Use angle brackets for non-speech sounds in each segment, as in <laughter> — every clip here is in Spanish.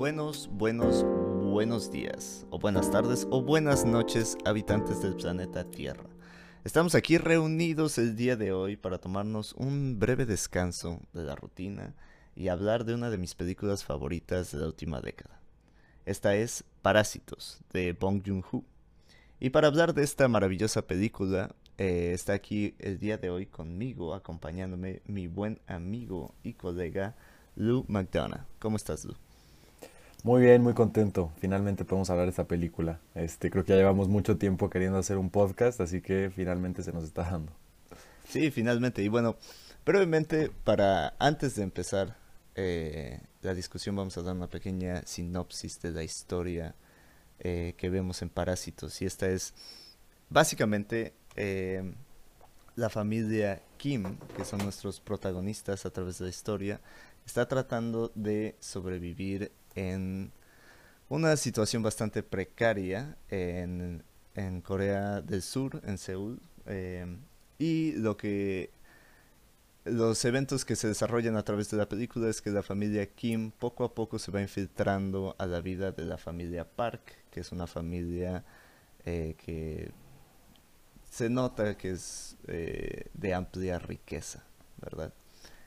Buenos, buenos, buenos días, o buenas tardes, o buenas noches, habitantes del planeta Tierra. Estamos aquí reunidos el día de hoy para tomarnos un breve descanso de la rutina y hablar de una de mis películas favoritas de la última década. Esta es Parásitos, de Bong Joon-ho. Y para hablar de esta maravillosa película, eh, está aquí el día de hoy conmigo, acompañándome, mi buen amigo y colega Lou McDonough. ¿Cómo estás, Lou? Muy bien, muy contento. Finalmente podemos hablar de esta película. Este, creo que ya llevamos mucho tiempo queriendo hacer un podcast, así que finalmente se nos está dando. Sí, finalmente. Y bueno, brevemente, para antes de empezar eh, la discusión, vamos a dar una pequeña sinopsis de la historia eh, que vemos en Parásitos. Y esta es básicamente eh, la familia Kim, que son nuestros protagonistas a través de la historia, está tratando de sobrevivir en una situación bastante precaria en, Corea del Sur, en Seúl, eh, y lo que los eventos que se desarrollan a través de la película es que la familia Kim poco a poco se va infiltrando a la vida de la familia Park, que es una familia eh, que se nota que es eh, de amplia riqueza, ¿verdad?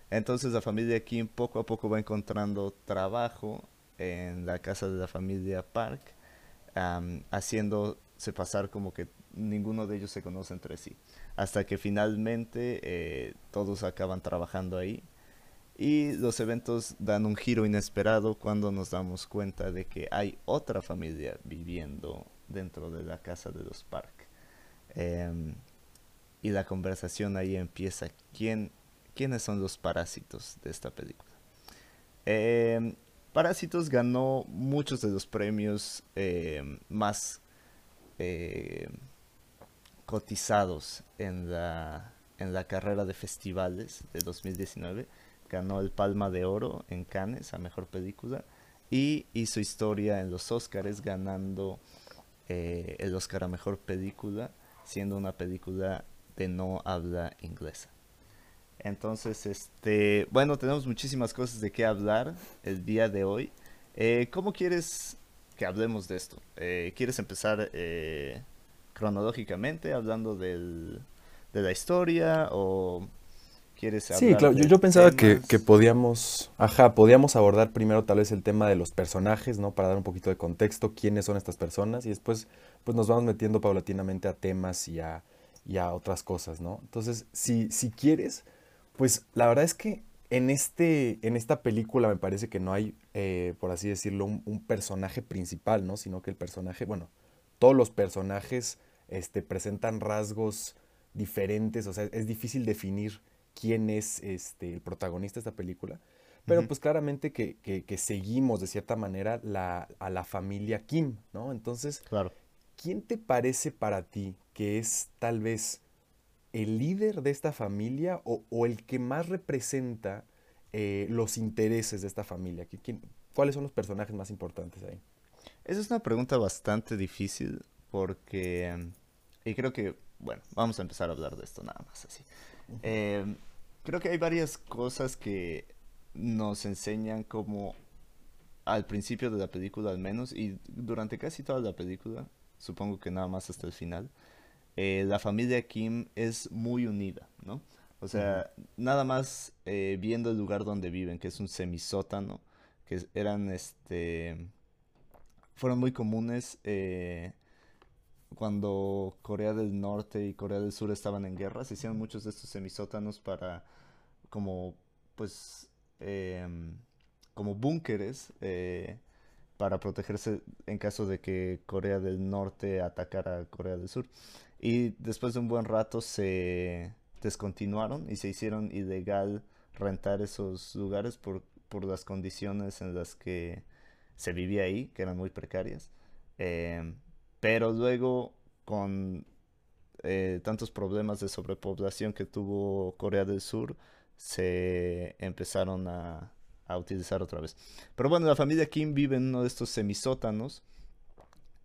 Entonces la familia Kim poco a poco va encontrando trabajo en la casa de la familia Park, haciéndose pasar como que ninguno de ellos se conoce entre sí. Hasta que finalmente eh, todos acaban trabajando ahí. Y los eventos dan un giro inesperado cuando nos damos cuenta de que hay otra familia viviendo dentro de la casa de los Park. Em, y la conversación ahí empieza. ¿Quién, ¿Quiénes son los parásitos de esta película? Eh, Parásitos ganó muchos de los premios eh, más eh, cotizados en la, en la carrera de festivales de 2019. Ganó el Palma de Oro en Cannes a Mejor Película y hizo historia en los Oscars ganando eh, el Oscar a Mejor Película, siendo una película de no habla inglesa. Entonces, este, bueno, tenemos muchísimas cosas de qué hablar el día de hoy. Eh, ¿Cómo quieres que hablemos de esto? Eh, ¿Quieres empezar eh, cronológicamente hablando del, de la historia o quieres hablar Sí, claro, yo, pensaba que, que, podíamos, ajá, podíamos abordar primero tal vez el tema de los personajes, ¿no? Para dar un poquito de contexto, quiénes son estas personas y después pues nos vamos metiendo paulatinamente a temas y a, y a otras cosas, ¿no? Entonces, si, si quieres pues la verdad es que en, este, en esta película me parece que no hay, eh, por así decirlo, un, personaje principal, ¿no? Sino que el personaje, bueno, todos los personajes este, presentan rasgos diferentes, o sea, es difícil definir quién es este, el protagonista de esta película, pero pues claramente que, que, seguimos de cierta manera la, a la familia Kim, ¿no? Entonces, claro. ¿quién te parece para ti que es tal vez el líder de esta familia o, el que más representa eh, los intereses de esta familia? ¿Cuáles son los personajes más importantes ahí? Esa es una pregunta bastante difícil porque, y creo que, bueno, vamos a empezar a hablar de esto nada más así. Em, creo que hay varias cosas que nos enseñan como al principio de la película al menos y durante casi toda la película, supongo que nada más hasta el final, eh, la familia Kim es muy unida, ¿no? O sea, nada más eh, viendo el lugar donde viven, que es un semisótano, que eran, este, fueron muy comunes eh, cuando Corea del Norte y Corea del Sur estaban en guerra. Se hicieron muchos de estos semisótanos para, como, pues, em, como búnkeres para protegerse en caso de que Corea del Norte atacara a Corea del Sur. Y después de un buen rato se descontinuaron y se hicieron ilegal rentar esos lugares por, por las condiciones en las que se vivía ahí, que eran muy precarias. Em, pero luego, con eh, tantos problemas de sobrepoblación que tuvo Corea del Sur, se empezaron a, a utilizar otra vez. Pero bueno, la familia Kim vive en uno de estos semisótanos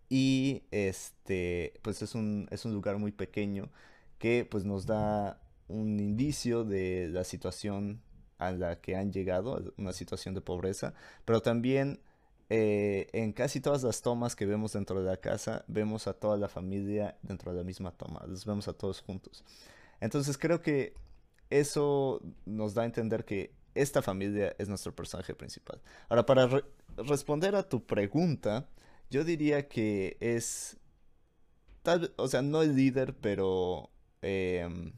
y este, pues es un, es un lugar muy pequeño que pues nos da un indicio de la situación a la que han llegado, una situación de pobreza, pero también eh, en casi todas las tomas que vemos dentro de la casa, vemos a toda la familia dentro de la misma toma, los vemos a todos juntos. Entonces creo que eso nos da a entender que esta familia es nuestro personaje principal. Ahora, para responder a tu pregunta, yo diría que es, tal, o sea, no el líder, pero em,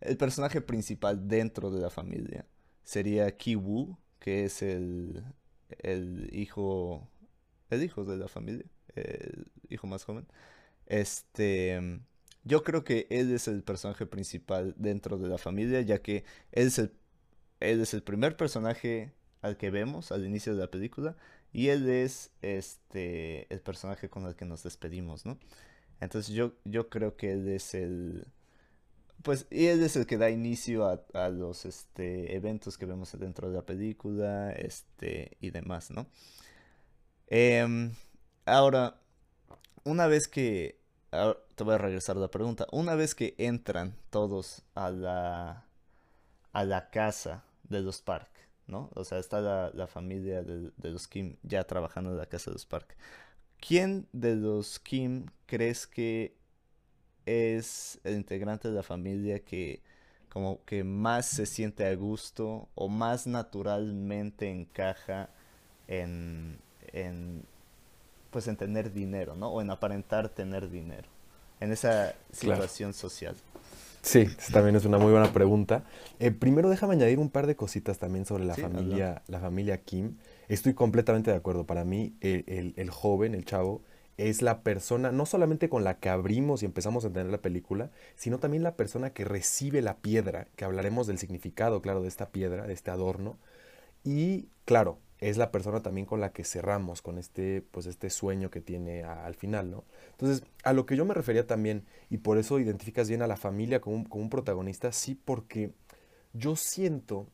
el personaje principal dentro de la familia sería Kiwu, que es el, el hijo, el hijo de la familia, el hijo más joven. Este, yo creo que él es el personaje principal dentro de la familia, ya que él es el, él es el primer personaje al que vemos al inicio de la película y él es este el personaje con el que nos despedimos, ¿no? Entonces yo, yo creo que él es el pues él es el que da inicio a, los este, eventos que vemos dentro de la película este, y demás, ¿no? Em, ahora, una vez que... te voy a regresar a la pregunta. Una vez que entran todos a la, a la casa de los Park, ¿no? O sea, está la, familia de, de, los Kim ya trabajando en la casa de los Park. ¿Quién de los Kim crees que es el integrante de la familia que como que más se siente a gusto o más naturalmente encaja en, en pues en tener dinero, ¿no? O en aparentar tener dinero en esa situación social. Sí, también es una muy buena pregunta. Eh, primero déjame añadir un par de cositas también sobre la familia, la familia Kim. Estoy completamente de acuerdo. Para mí, el, el joven, el chavo, es la persona, no solamente con la que abrimos y empezamos a entender la película, sino también la persona que recibe la piedra, que hablaremos del significado, claro, de esta piedra, de este adorno. Y claro, es la persona también con la que cerramos, con este, pues este sueño que tiene al final, ¿no? Entonces, a lo que yo me refería también, y por eso identificas bien a la familia como un, protagonista, sí, porque yo siento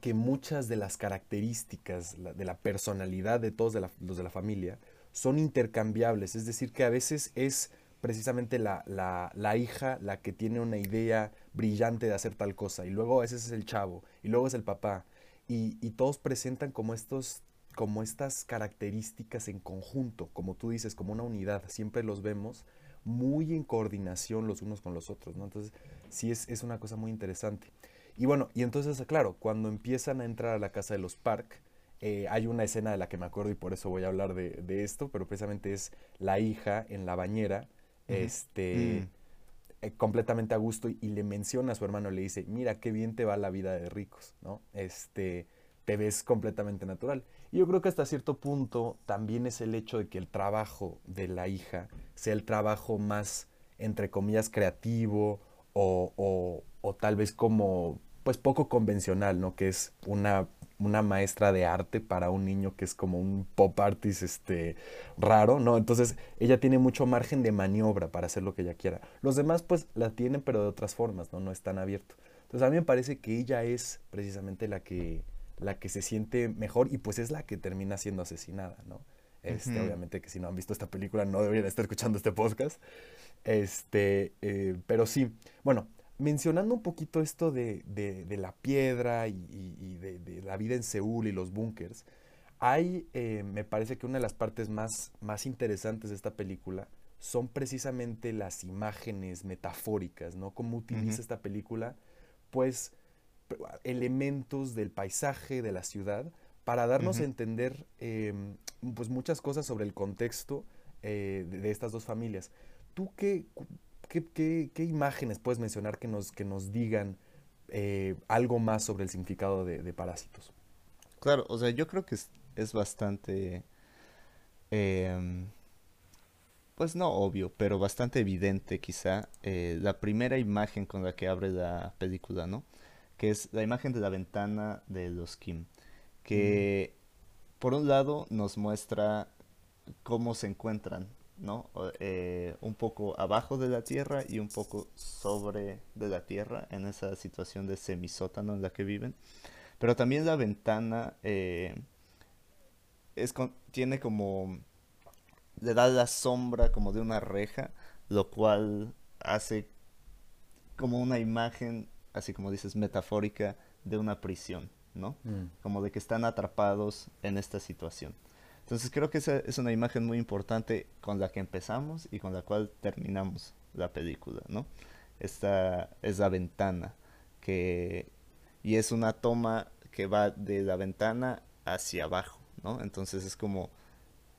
que muchas de las características de la personalidad de todos los de la familia son intercambiables, es decir, que a veces es precisamente la, la, hija la que tiene una idea brillante de hacer tal cosa, y luego a veces es el chavo, y luego es el papá, y, y todos presentan como estos como estas características en conjunto, como tú dices, como una unidad, siempre los vemos muy en coordinación los unos con los otros, ¿no? Entonces, sí es, es una cosa muy interesante. Y bueno, y entonces, claro, cuando empiezan a entrar a la casa de los Park, eh, hay una escena de la que me acuerdo y por eso voy a hablar de, esto, pero precisamente es la hija en la bañera, este, mm. Eh, completamente a gusto y, le menciona a su hermano, le dice, mira qué bien te va la vida de ricos, ¿no? Este, te ves completamente natural. Y yo creo que hasta cierto punto también es el hecho de que el trabajo de la hija sea el trabajo más, entre comillas, creativo o, o, o tal vez como, pues poco convencional, ¿no? Que es una una maestra de arte para un niño que es como un pop artist este, raro, ¿no? Entonces ella tiene mucho margen de maniobra para hacer lo que ella quiera. Los demás pues la tienen pero de otras formas, ¿no? No es tan abierto. Entonces a mí me parece que ella es precisamente la que, la que se siente mejor y pues es la que termina siendo asesinada, ¿no? Este, Obviamente que si no han visto esta película no deberían estar escuchando este podcast. Este, eh, pero sí, bueno, mencionando un poquito esto de, la piedra y, de, la vida en Seúl y los búnkers, hay, eh, me parece que una de las partes más, más interesantes de esta película son precisamente las imágenes metafóricas, ¿no? Cómo utiliza esta película, pues, elementos del paisaje, de la ciudad, para darnos a entender, em, pues, muchas cosas sobre el contexto eh, de, estas dos familias. ¿Tú qué, ¿qué, imágenes puedes mencionar que nos, que nos digan eh, algo más sobre el significado de, parásitos? Claro, o sea, yo creo que es, bastante, em, pues no obvio, pero bastante evidente quizá eh, la primera imagen con la que abre la película, ¿no? Que es la imagen de la ventana de los Kim, que mm. por un lado nos muestra cómo se encuentran ¿no? Eh, un poco abajo de la tierra y un poco sobre de la tierra en esa situación de semisótano en la que viven. Pero también la ventana eh, es tiene como... le da la sombra como de una reja, lo cual hace como una imagen, así como dices, metafórica de una prisión, ¿no? Mm. Como de que están atrapados en esta situación. Entonces creo que esa es una imagen muy importante con la que empezamos y con la cual terminamos la película, ¿no? Esta es la ventana que y es una toma que va de la ventana hacia abajo, ¿no? Entonces es como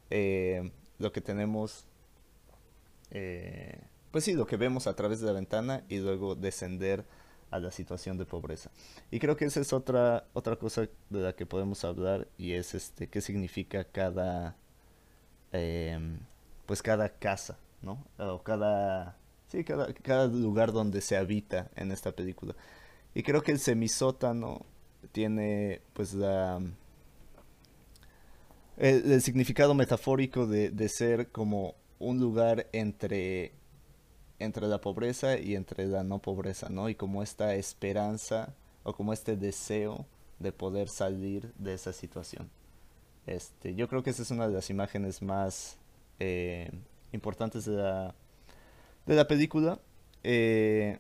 eh, lo que tenemos, eh, pues sí, lo que vemos a través de la ventana y luego descender a la situación de pobreza. Y creo que esa es otra, otra cosa de la que podemos hablar y es este qué significa cada em, pues cada casa, ¿no? O cada sí, cada, cada lugar donde se habita en esta película. Y creo que el semisótano tiene pues la el, significado metafórico de, de ser como un lugar entre entre la pobreza y entre la no pobreza, ¿no? Y como esta esperanza o como este deseo de poder salir de esa situación. Este, yo creo que esa es una de las imágenes más eh, importantes de la, de la película. Eh,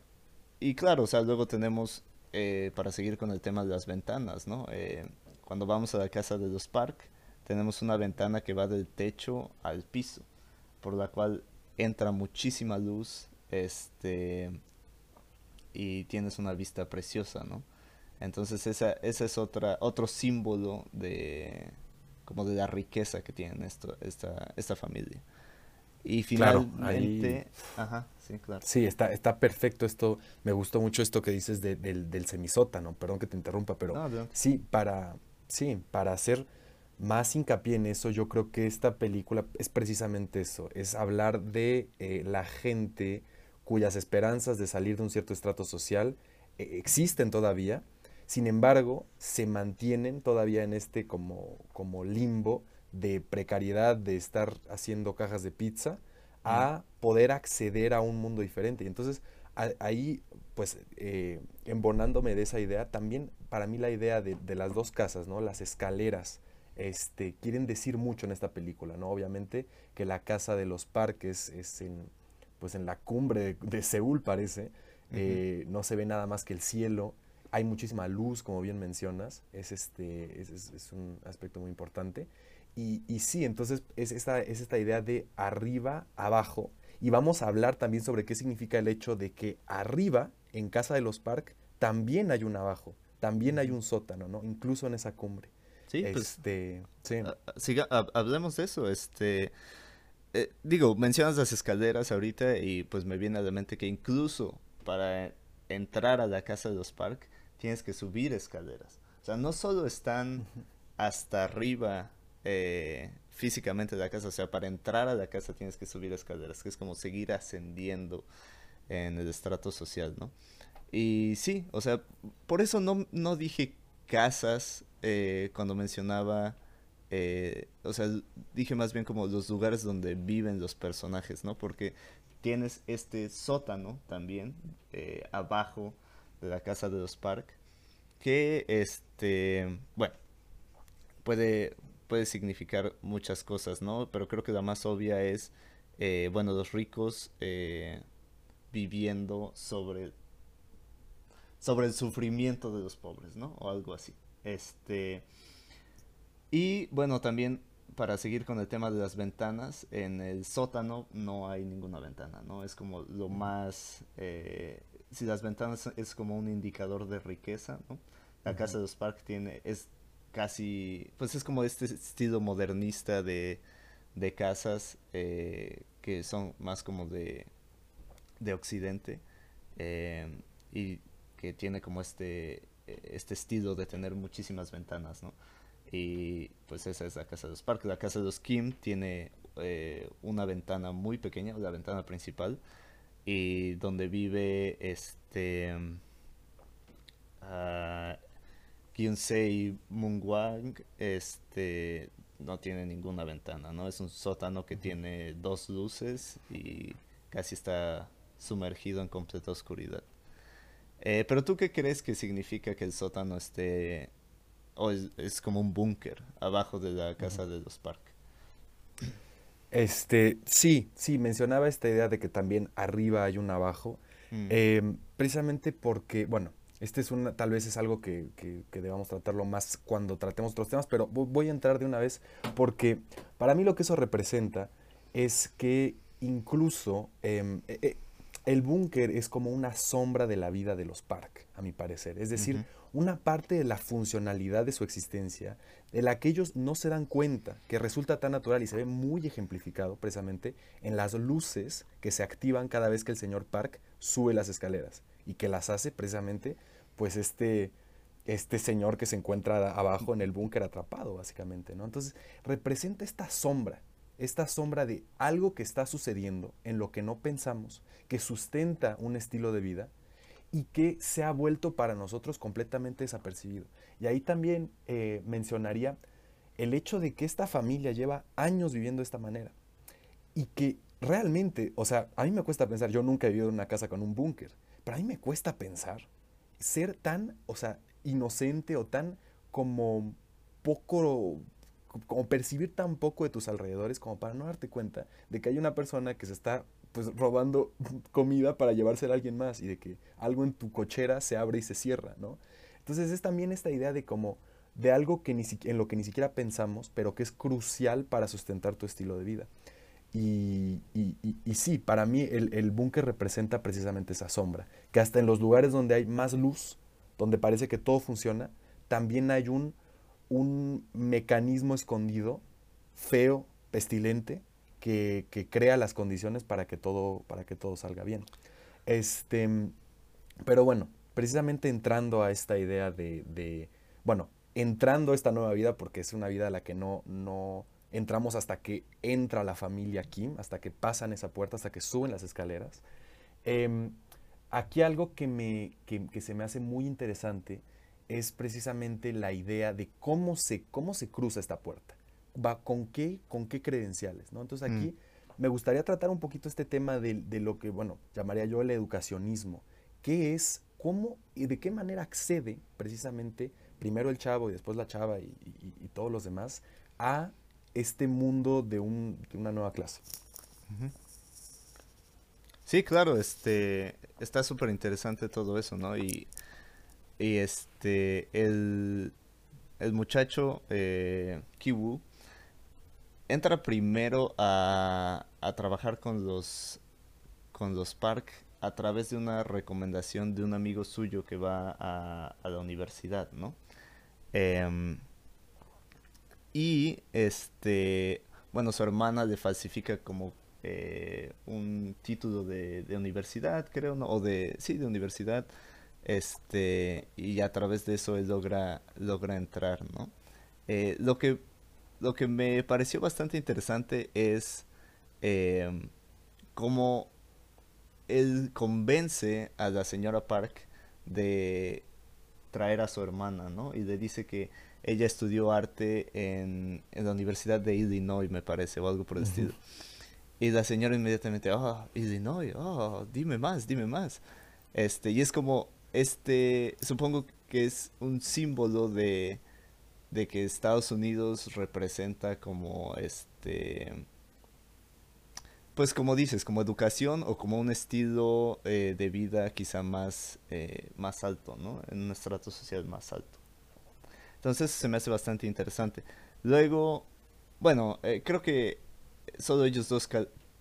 y claro, o sea, luego tenemos, eh, para seguir con el tema de las ventanas, ¿no? cuando vamos a la casa de los Park, tenemos una ventana que va del techo al piso, por la cual entra muchísima luz este y tienes una vista preciosa, ¿no? Entonces esa, esa es otra, otro símbolo de como de la riqueza que tiene esto, esta, esta familia. Y finalmente, ajá, sí, claro. Sí, está, está perfecto esto. Me gustó mucho esto que dices del, del semisótano. Perdón que te interrumpa, pero sí, para, sí, para hacer más hincapié en eso, yo creo que esta película es precisamente eso, es hablar de eh, la gente cuyas esperanzas de salir de un cierto estrato social eh, existen todavía, sin embargo, se mantienen todavía en este como, como limbo de precariedad, de estar haciendo cajas de pizza, a poder acceder a un mundo diferente. Y entonces ahí, pues, eh, embonándome de esa idea, también para mí la idea de, las dos casas, ¿no? Las escaleras, este, quieren decir mucho en esta película, ¿no? Obviamente que la casa de los parques es en, pues en la cumbre de, Seúl parece, eh, no se ve nada más que el cielo, hay muchísima luz, como bien mencionas, es, este, es, un aspecto muy importante. Y, y, sí, entonces es esta, es esta idea de arriba, abajo, y vamos a hablar también sobre qué significa el hecho de que arriba, en Casa de los Park, también hay un abajo, también hay un sótano, ¿no? Incluso en esa cumbre. Sí, pues, este, sí. hablemos de eso, este... Eh, digo, mencionas las escaleras ahorita y pues me viene a la mente que incluso para entrar a la casa de los Park tienes que subir escaleras. O sea, no solo están hasta arriba eh, físicamente de la casa, o sea, para entrar a la casa tienes que subir escaleras, que es como seguir ascendiendo en el estrato social, ¿no? Y sí, o sea, por eso no, no dije casas eh, cuando mencionaba eh, o sea, dije más bien como los lugares donde viven los personajes, ¿no? Porque tienes este sótano también eh, abajo de la casa de los Park que este bueno puede puede significar muchas cosas no pero creo que la más obvia es eh, bueno los ricos viviendo sobre sobre el sufrimiento de los pobres no o algo así. Este y bueno, también para seguir con el tema de las ventanas, en el sótano no hay ninguna ventana, ¿no? Es como lo más... Eh, si las ventanas es como un indicador de riqueza, ¿no? La casa de los Park tiene, es casi, pues es como este estilo modernista de, de casas eh, que son más como de, de occidente eh, y que tiene como este, este estilo de tener muchísimas ventanas, ¿no? Y pues esa es la casa de los Park. La casa de los Kim tiene eh, una ventana muy pequeña, la ventana principal, y donde vive este uh, Kyunsei Mungwang, este no tiene ninguna ventana, ¿no? Es un sótano que tiene dos luces y casi está sumergido en completa oscuridad. Eh, pero tú qué crees que significa que el sótano esté o es, como un búnker abajo de la casa de los Park. Este, sí, sí, mencionaba esta idea de que también arriba hay un abajo, mm. em, precisamente porque, bueno, Este es una, tal vez es algo que, debamos tratarlo más cuando tratemos otros temas, pero voy a entrar de una vez porque para mí lo que eso representa es que incluso em, e, e, el búnker es como una sombra de la vida de los park, a mi parecer. Es decir, una parte de la funcionalidad de su existencia de la que ellos no se dan cuenta, que resulta tan natural y se ve muy ejemplificado precisamente en las luces que se activan cada vez que el señor Park sube las escaleras y que las hace precisamente pues este este señor que se encuentra abajo en el búnker atrapado básicamente, ¿no? Entonces representa esta sombra esta sombra de algo que está sucediendo en lo que no pensamos, que sustenta un estilo de vida y que se ha vuelto para nosotros completamente desapercibido. Y ahí también eh, mencionaría el hecho de que esta familia lleva años viviendo de esta manera y que realmente, o sea, a mí me cuesta pensar, yo nunca he vivido en una casa con un búnker, pero a mí me cuesta pensar ser tan, o sea, inocente o tan como poco como percibir tan poco de tus alrededores como para no darte cuenta de que hay una persona que se está pues robando comida para llevársela a alguien más y de que algo en tu cochera se abre y se cierra, ¿no? Entonces es también esta idea de como de algo que ni en lo que ni siquiera pensamos, pero que es crucial para sustentar tu estilo de vida. Y, y, sí, para mí el, el búnker representa precisamente esa sombra, que hasta en los lugares donde hay más luz, donde parece que todo funciona, también hay un un mecanismo escondido, feo, pestilente, que, crea las condiciones para que todo, para que todo salga bien. Este, pero bueno, precisamente entrando a esta idea de, bueno, entrando a esta nueva vida, porque es una vida a la que no, no entramos hasta que entra la familia Kim, hasta que pasan esa puerta, hasta que suben las escaleras. Em, aquí algo que, me, que se me hace muy interesante es precisamente la idea de cómo se, cómo se cruza esta puerta. Va, ¿Con qué, con qué credenciales? ¿no? Entonces aquí mm. me gustaría tratar un poquito este tema de, lo que, bueno, llamaría yo el educacionismo. ¿Qué es, cómo y de qué manera accede precisamente primero el chavo y después la chava y, todos los demás a este mundo de, una nueva clase? Sí, claro, este, está súper interesante todo eso, ¿no? Y y este, el, el muchacho eh, Kiwu entra primero a, a, trabajar con los, con los Park a través de una recomendación de un amigo suyo que va a, la universidad, ¿no? Em, y este, bueno, su hermana le falsifica como eh, un título de, de, universidad, creo, ¿no? O de, sí, de universidad este y a través de eso él logra logra entrar no eh, lo que lo que me pareció bastante interesante es em, cómo él convence a la señora Park de traer a su hermana no y le dice que ella estudió arte en, en la universidad de Illinois me parece o algo por el estilo. Y la señora inmediatamente ah Illinois oh dime más dime más este y es como este, supongo que es un símbolo de, de que Estados Unidos representa como este pues como dices, como educación o como un estilo eh, de vida quizá más, eh, más alto, ¿no? En un estrato social más alto. Entonces se me hace bastante interesante. Luego, bueno, eh, creo que solo ellos dos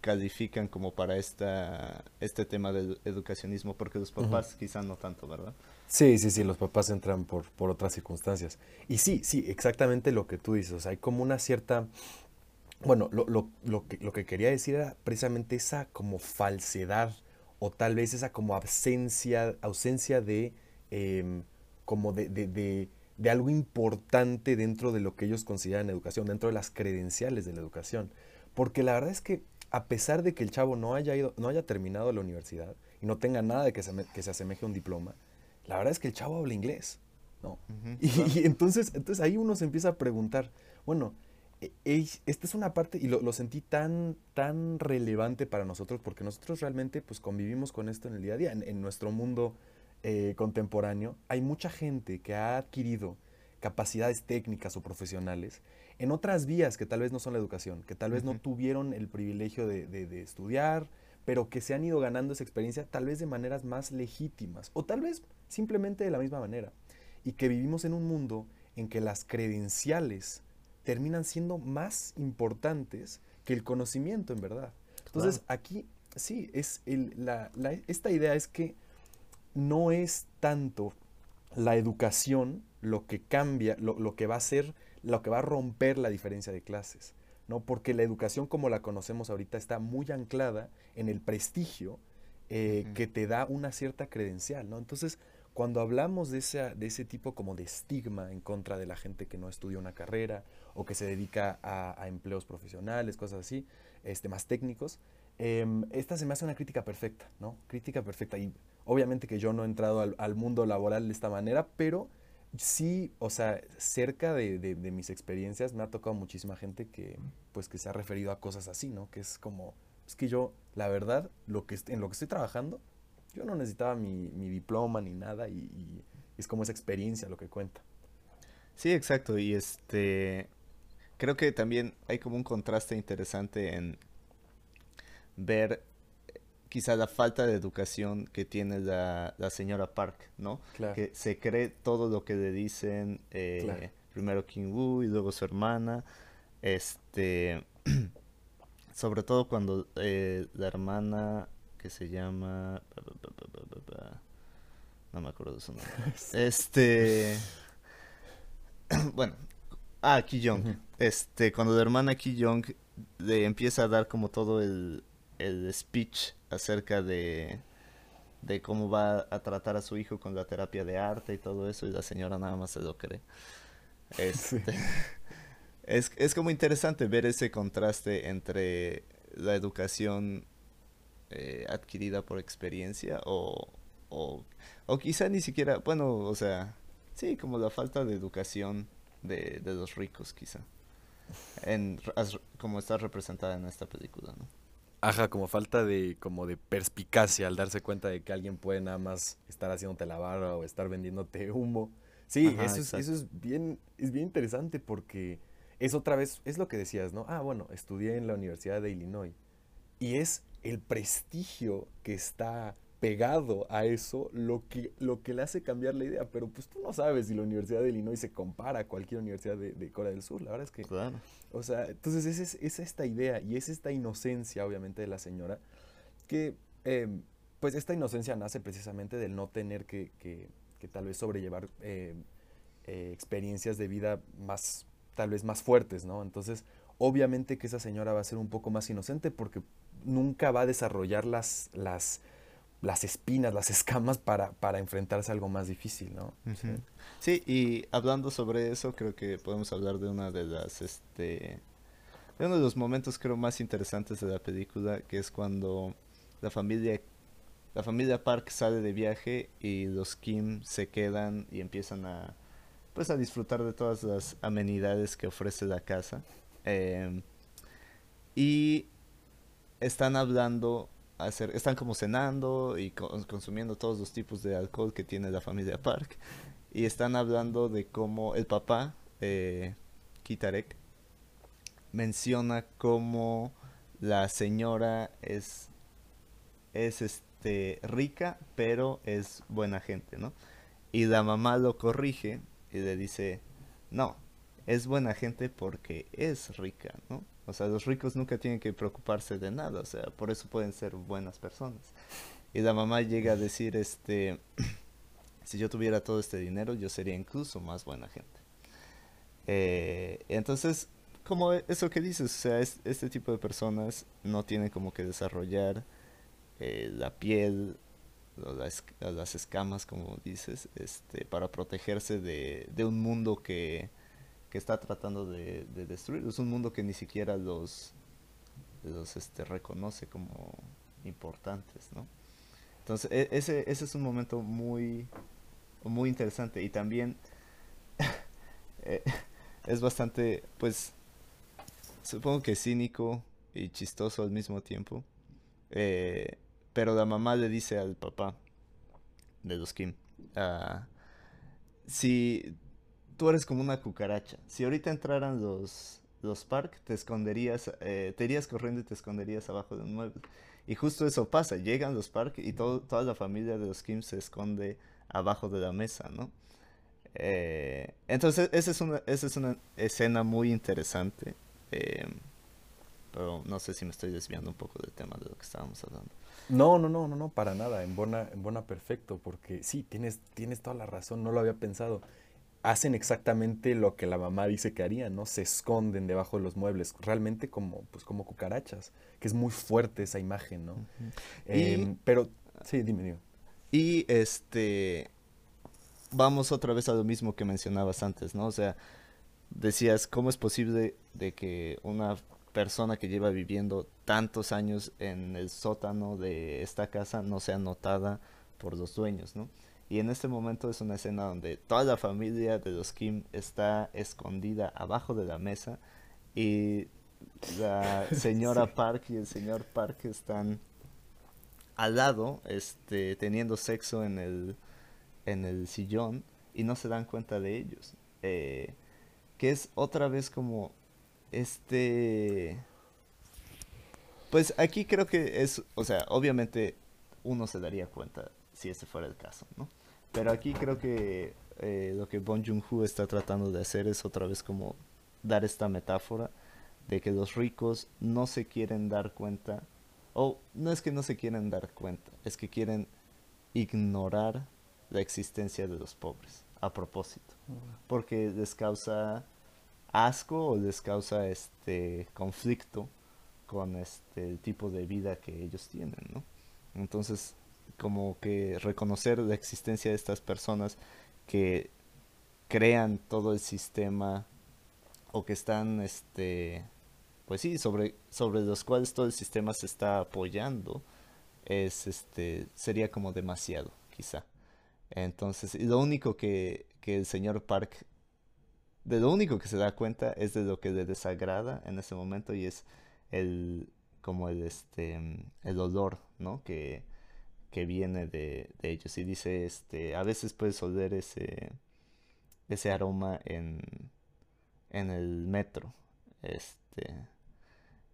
califican como para esta, este tema del educacionismo, porque los papás quizás no tanto, ¿verdad? Sí, sí, sí, los papás entran por, por otras circunstancias. Y sí, sí, exactamente lo que tú dices, hay como una cierta... Bueno, lo, lo, lo, que, lo que quería decir era precisamente esa como falsedad o tal vez esa como ausencia, ausencia de, em, como de, de, de algo importante dentro de lo que ellos consideran educación, dentro de las credenciales de la educación. Porque la verdad es que a pesar de que el chavo no haya, ido, no haya terminado la universidad y no tenga nada de que se, que se asemeje a un diploma, la verdad es que el chavo habla inglés, ¿no? y, entonces, entonces ahí uno se empieza a preguntar, bueno, e, esta es una parte, y lo, sentí tan, tan relevante para nosotros, porque nosotros realmente pues convivimos con esto en el día a día, en, nuestro mundo eh, contemporáneo, hay mucha gente que ha adquirido capacidades técnicas o profesionales en otras vías que tal vez no son la educación, que tal vez no tuvieron el privilegio de, estudiar, pero que se han ido ganando esa experiencia tal vez de maneras más legítimas o tal vez simplemente de la misma manera. Y que vivimos en un mundo en que las credenciales terminan siendo más importantes que el conocimiento en verdad. Entonces aquí sí, es esta idea es que no es tanto la educación lo que cambia, lo, que va a ser, lo que va a romper la diferencia de clases, ¿no? Porque la educación como la conocemos ahorita está muy anclada en el prestigio eh, que te da una cierta credencial, ¿no? Entonces, cuando hablamos de, ese, de ese tipo como de estigma en contra de la gente que no estudia una carrera o que se dedica a, empleos profesionales, cosas así, este, más técnicos, em, esta se me hace una crítica perfecta, ¿no? Crítica perfecta. Y obviamente que yo no he entrado al, mundo laboral de esta manera, pero sí, o sea, cerca de, de, mis experiencias me ha tocado muchísima gente que, pues, que se ha referido a cosas así, ¿no? Que es como, es que yo, la verdad, lo que, en lo que estoy trabajando, yo no necesitaba mi, diploma ni nada y, es como esa experiencia lo que cuenta. Sí, exacto. Y este, creo que también hay como un contraste interesante en ver quizá la falta de educación que tiene la, señora Park, ¿no? Que se cree todo lo que le dicen, eh, primero King Wu y luego su hermana, este, <clears throat> sobre todo cuando eh, la hermana que se llama... No me acuerdo de su nombre. <laughs> este... <clears throat> bueno. Ah, Ki Young. Este, cuando la hermana Ki Young le empieza a dar como todo el, el speech acerca de, de cómo va a tratar a su hijo con la terapia de arte y todo eso, y la señora nada más se lo cree. <laughs> Este, es, es como interesante ver ese contraste entre la educación eh, adquirida por experiencia o, o, quizá ni siquiera, bueno, o sea, sí, como la falta de educación de, los ricos quizá, en, como está representada en esta película, ¿no? Ajá, como falta de, como de perspicacia al darse cuenta de que alguien puede nada más estar haciéndote la barra o estar vendiéndote <laughs> humo. Sí, eso, es, eso es bien, es bien interesante porque es otra vez, es lo que decías, ¿no? Ah, bueno, estudié en la Universidad de Illinois. Y es el prestigio que está pegado a eso lo que, lo que le hace cambiar la idea. Pero pues tú no sabes si la Universidad de Illinois se compara a cualquier universidad de, Corea del Sur. La verdad es que... Claro. O sea, entonces es, es, esta idea y es esta inocencia, obviamente, de la señora, que em, pues esta inocencia nace precisamente del no tener que, que, tal vez sobrellevar em, eh, experiencias de vida más, tal vez más fuertes, ¿no? Entonces, obviamente que esa señora va a ser un poco más inocente porque nunca va a desarrollar las, las, las espinas, las escamas para, para enfrentarse a algo más difícil, ¿no? sí. y hablando sobre eso, creo que podemos hablar de una de las, este, de uno de los momentos creo más interesantes de la película, que es cuando la familia, la familia Park sale de viaje y los Kim se quedan y empiezan a, pues a disfrutar de todas las amenidades que ofrece la casa. Em, y están hablando, están como cenando y consumiendo todos los tipos de alcohol que tiene la familia Park. Y están hablando de cómo el papá, eh, Kitarek, menciona cómo la señora es, es este, rica, pero es buena gente, ¿no? Y la mamá lo corrige y le dice, no, es buena gente porque es rica, ¿no? O sea, los ricos nunca tienen que preocuparse de nada, o sea, por eso pueden ser buenas personas. Y la mamá llega a decir, este, <clears throat> si yo tuviera todo este dinero, yo sería incluso más buena gente. Eh, entonces, como eso que dices, o sea, este tipo de personas no tienen como que desarrollar eh, la piel, las, escamas, como dices, este, para protegerse de un mundo que que está tratando de, destruir. Es un mundo que ni siquiera los, los este, reconoce como importantes, ¿no? Entonces, e, ese, ese es un momento muy, muy interesante y también <laughs> eh, es bastante, pues, supongo que cínico y chistoso al mismo tiempo. Eh, pero la mamá le dice al papá de los Kim, uh, si tú eres como una cucaracha. Si ahorita entraran los, los Park, te esconderías, eh, te irías corriendo y te esconderías abajo de un mueble. Y justo eso pasa, llegan los Park y todo, toda la familia de los Kim se esconde abajo de la mesa, ¿no? Eh, entonces, esa es, una, esa es una escena muy interesante. Eh, pero no sé si me estoy desviando un poco del tema de lo que estábamos hablando. No, no, no, no, no, para nada. En buena, en buena perfecto, porque sí, tienes, tienes toda la razón, no lo había pensado. Hacen exactamente lo que la mamá dice que harían, ¿no? Se esconden debajo de los muebles, realmente como, pues, como cucarachas, que es muy fuerte esa imagen, ¿no? Em, pero, sí, dime, dime. Y este, vamos otra vez a lo mismo que mencionabas antes, ¿no? O sea, decías, ¿cómo es posible de que una persona que lleva viviendo tantos años en el sótano de esta casa no sea notada por los dueños, ¿no? Y en este momento es una escena donde toda la familia de los Kim está escondida abajo de la mesa y la <laughs> señora Park y el señor Park están al lado, este, teniendo sexo en el, en el sillón y no se dan cuenta de ellos. Eh, que es otra vez como este... Pues aquí creo que es, o sea, obviamente uno se daría cuenta si ese fuera el caso, ¿no? Pero aquí creo que eh, lo que Bon Joon-ho está tratando de hacer es otra vez como dar esta metáfora de que los ricos no se quieren dar cuenta, o no es que no se quieren dar cuenta, es que quieren ignorar la existencia de los pobres a propósito, porque les causa asco o les causa este conflicto con este el tipo de vida que ellos tienen, ¿no? Entonces, como que reconocer la existencia de estas personas que crean todo el sistema o que están este pues sí, sobre sobre los cuales todo el sistema se está apoyando es este sería como demasiado, quizá. Entonces, y lo único que, que el señor Park de lo único que se da cuenta es de lo que le desagrada en ese momento y es el como el este el olor no que, que viene de, de, ellos. Y dice este a veces puedes oler ese ese aroma en en el metro este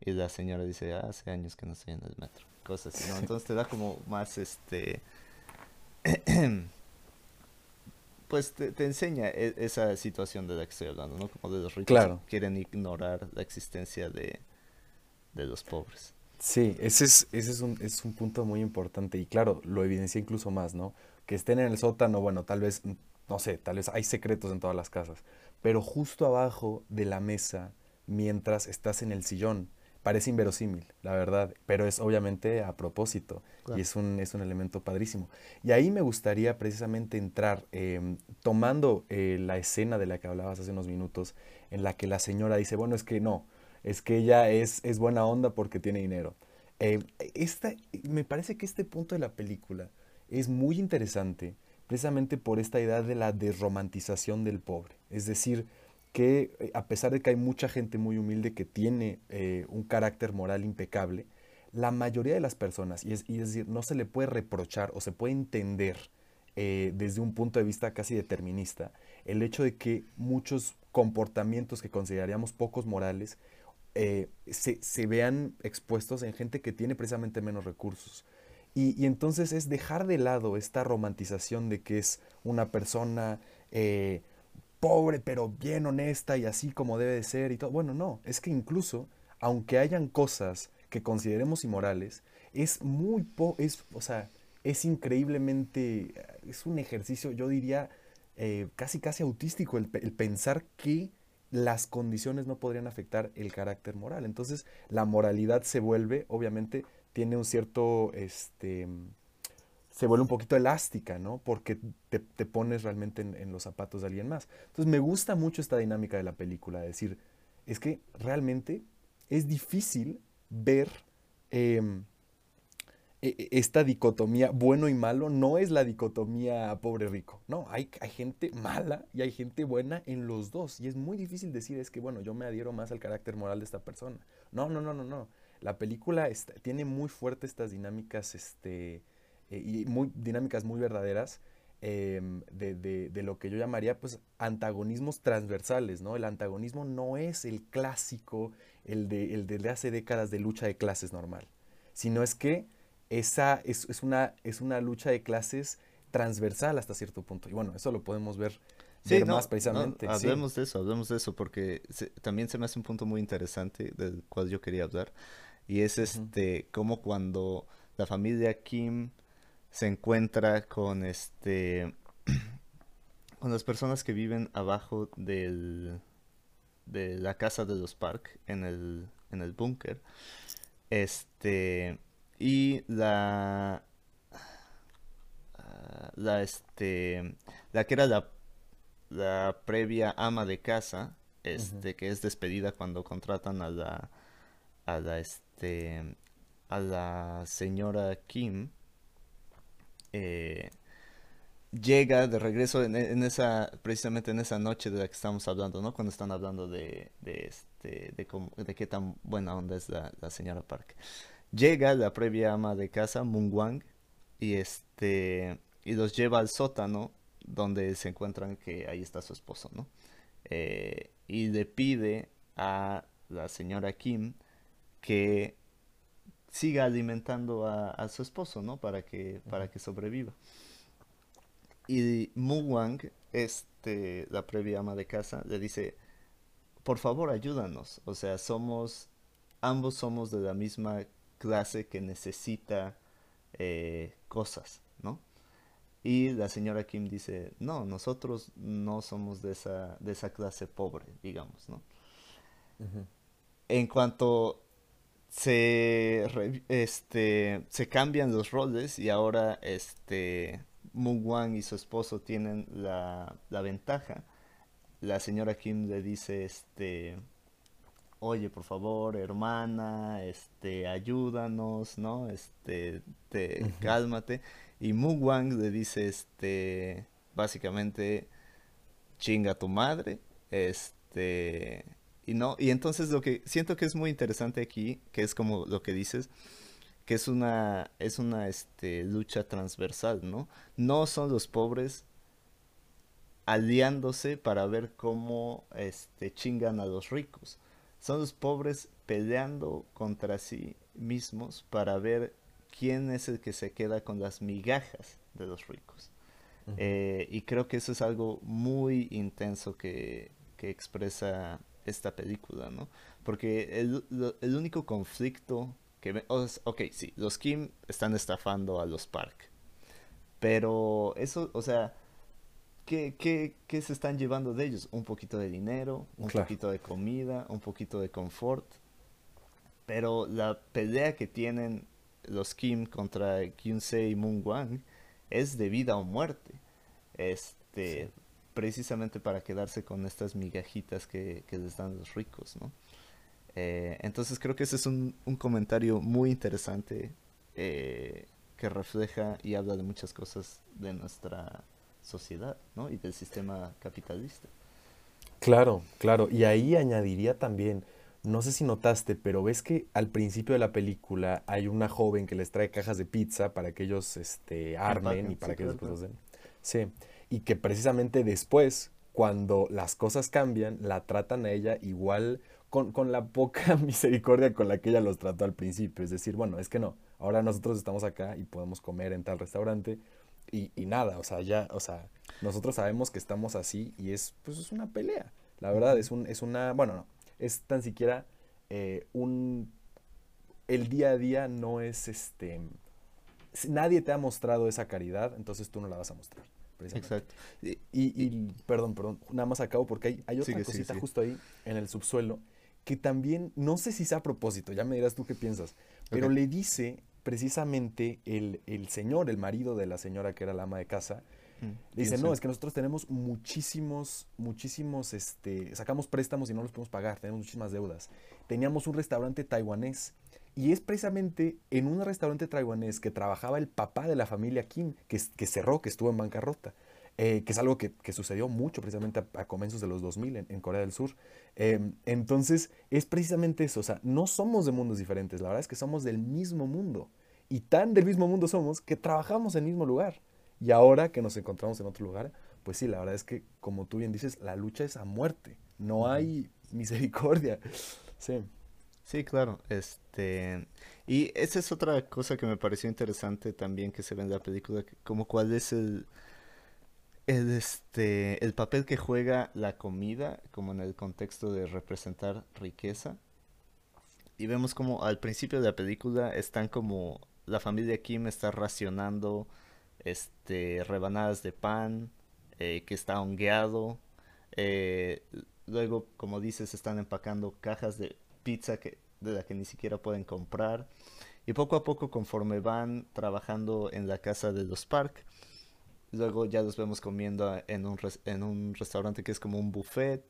y la señora dice ah, hace años que no estoy en el metro cosas así no entonces te da como más este <clears throat> pues te, enseña e, esa situación de la que estoy hablando, ¿no? Como de los ricos que quieren ignorar la existencia de, los pobres. Sí, ese es, ese es un, es un punto muy importante y claro, lo evidencia incluso más, ¿no? Que estén en el sótano, bueno, tal vez, no sé, tal vez hay secretos en todas las casas, pero justo abajo de la mesa, mientras estás en el sillón, parece inverosímil, la verdad, pero es obviamente a propósito y es un, es un elemento padrísimo. Y ahí me gustaría precisamente entrar em, tomando eh, la escena de la que hablabas hace unos minutos, en la que la señora dice, bueno, es que no, es que ella es, es buena onda porque tiene dinero. Eh, esta, me parece que este punto de la película es muy interesante precisamente por esta idea de la desromantización del pobre. Es decir, que eh, a pesar de que hay mucha gente muy humilde que tiene eh, un carácter moral impecable, la mayoría de las personas, y es, decir, no se le puede reprochar o se puede entender eh, desde un punto de vista casi determinista el hecho de que muchos comportamientos que consideraríamos pocos morales se, se, vean expuestos en gente que tiene precisamente menos recursos. Y, y, entonces es dejar de lado esta romantización de que es una persona pobre, pero bien honesta y así como debe de ser y todo. Bueno, no, es que incluso, aunque hayan cosas que consideremos inmorales, es muy, po es, o sea, es increíblemente, es un ejercicio, yo diría, eh, casi casi autístico el pensar que las condiciones no podrían afectar el carácter moral. Entonces, la moralidad se vuelve, obviamente, tiene un cierto, este, se vuelve un poquito elástica, ¿no? Porque te, pones realmente en, los zapatos de alguien más. Entonces me gusta mucho esta dinámica de la película, de decir, es que realmente es difícil ver em, esta dicotomía bueno y malo, no es la dicotomía pobre-rico, no, hay, hay gente mala y hay gente buena en los dos, y es muy difícil decir, es que bueno, yo me adhiero más al carácter moral de esta persona. No, no, no, no, no. La película tiene muy fuerte estas dinámicas, este, eh, y muy dinámicas muy verdaderas, em, de, lo que yo llamaría pues antagonismos transversales, ¿no? El antagonismo no es el clásico, el de, el de hace décadas de lucha de clases normal, sino es que esa es, una, es una lucha de clases transversal hasta cierto punto. Y bueno, eso lo podemos ver, más precisamente. hablemos de eso, hablemos de eso, porque también se me hace un punto muy interesante del cual yo quería hablar. Y es este, como cuando la familia Kim se encuentra con este <clears throat> con las personas que viven abajo del de la casa de los Park en el en el búnker este y la ah, la este la que era la la previa ama de casa este que es despedida cuando contratan a la a la este a la señora Kim eh, llega de regreso en, esa precisamente en esa noche de la que estamos hablando no cuando están hablando de, de este de, cómo, de qué tan buena onda es la, señora Park llega la previa ama de casa Moon Wang y este y los lleva al sótano donde se encuentran que ahí está su esposo no eh, y le pide a la señora Kim que siga alimentando a, su esposo, ¿no? Para que, para que sobreviva. Y Mu Wang, este, la previa ama de casa, le dice, por favor ayúdanos. O sea, somos, ambos somos de la misma clase que necesita eh, cosas, ¿no? Y la señora Kim dice, no, nosotros no somos de esa, de esa clase pobre, digamos, ¿no? En cuanto se, este, se cambian los roles y ahora este, Wang y su esposo tienen la, la ventaja. La señora Kim le dice, este, oye, por favor, hermana, este, ayúdanos, ¿no? Este, te, cálmate. Y Mu Wang le dice, este, básicamente, chinga tu madre, este, y no, y entonces lo que siento que es muy interesante aquí, que es como lo que dices, que es una, es una este, lucha transversal, ¿no? No son los pobres aliándose para ver cómo este, chingan a los ricos. Son los pobres peleando contra sí mismos para ver quién es el que se queda con las migajas de los ricos. Eh, y creo que eso es algo muy intenso que, que expresa esta película, ¿no? Porque el, el único conflicto que... ok, sí, los Kim están estafando a los Park. Pero eso, o sea, ¿qué, qué, qué se están llevando de ellos? Un poquito de dinero, un poquito de comida, un poquito de confort. Pero la pelea que tienen los Kim contra Kyunsei y Moon Wang es de vida o muerte. Este, precisamente para quedarse con estas migajitas que, les dan los ricos, ¿no? Eh, entonces creo que ese es un, comentario muy interesante eh, que refleja y habla de muchas cosas de nuestra sociedad, ¿no? Y del sistema capitalista. Claro, claro. Y ahí añadiría también, no sé si notaste, pero ves que al principio de la película hay una joven que les trae cajas de pizza para que ellos este, armen y para que ellos pues, den. Sí y que precisamente después, cuando las cosas cambian, la tratan a ella igual con, con, la poca <laughs> misericordia con la que ella los trató al principio. Es decir, bueno, es que no, ahora nosotros estamos acá y podemos comer en tal restaurante y, y nada, o sea, ya, o sea, nosotros sabemos que estamos así y es, pues es una pelea. La verdad, es, un, es una, bueno, no, es tan siquiera eh, un, el día a día no es este, nadie te ha mostrado esa caridad, entonces tú no la vas a mostrar. Exacto. Y, y, perdón, perdón, nada más acabo porque hay, hay otra cosita justo ahí en el subsuelo que también, no sé si sea a propósito, ya me dirás tú qué piensas, pero le dice precisamente el, el, señor, el marido de la señora que era la ama de casa, mm, dice, no, es que nosotros tenemos muchísimos, muchísimos, este, sacamos préstamos y no los podemos pagar, tenemos muchísimas deudas. Teníamos un restaurante taiwanés y es precisamente en un restaurante taiwanés que trabajaba el papá de la familia Kim, que, que cerró, que estuvo en bancarrota. Eh, que es algo que, sucedió mucho precisamente a, comienzos de los 2000 en, Corea del Sur. Em, entonces, es precisamente eso, o sea, no somos de mundos diferentes, la verdad es que somos del mismo mundo. Y tan del mismo mundo somos que trabajamos en el mismo lugar. Y ahora que nos encontramos en otro lugar, pues sí, la verdad es que, como tú bien dices, la lucha es a muerte. No hay misericordia. Sí. Sí, claro. Este. Y esa es otra cosa que me pareció interesante también que se ve en la película, como cuál es el, el, este, el papel que juega la comida, como en el contexto de representar riqueza. Y vemos como al principio de la película están como la familia Kim está racionando este rebanadas de pan eh, que está hongueado. Eh, luego, como dices, están empacando cajas de pizza que, de la que ni siquiera pueden comprar. Y poco a poco, conforme van trabajando en la casa de los Park, luego ya los vemos comiendo en un, en un restaurante que es como un buffet,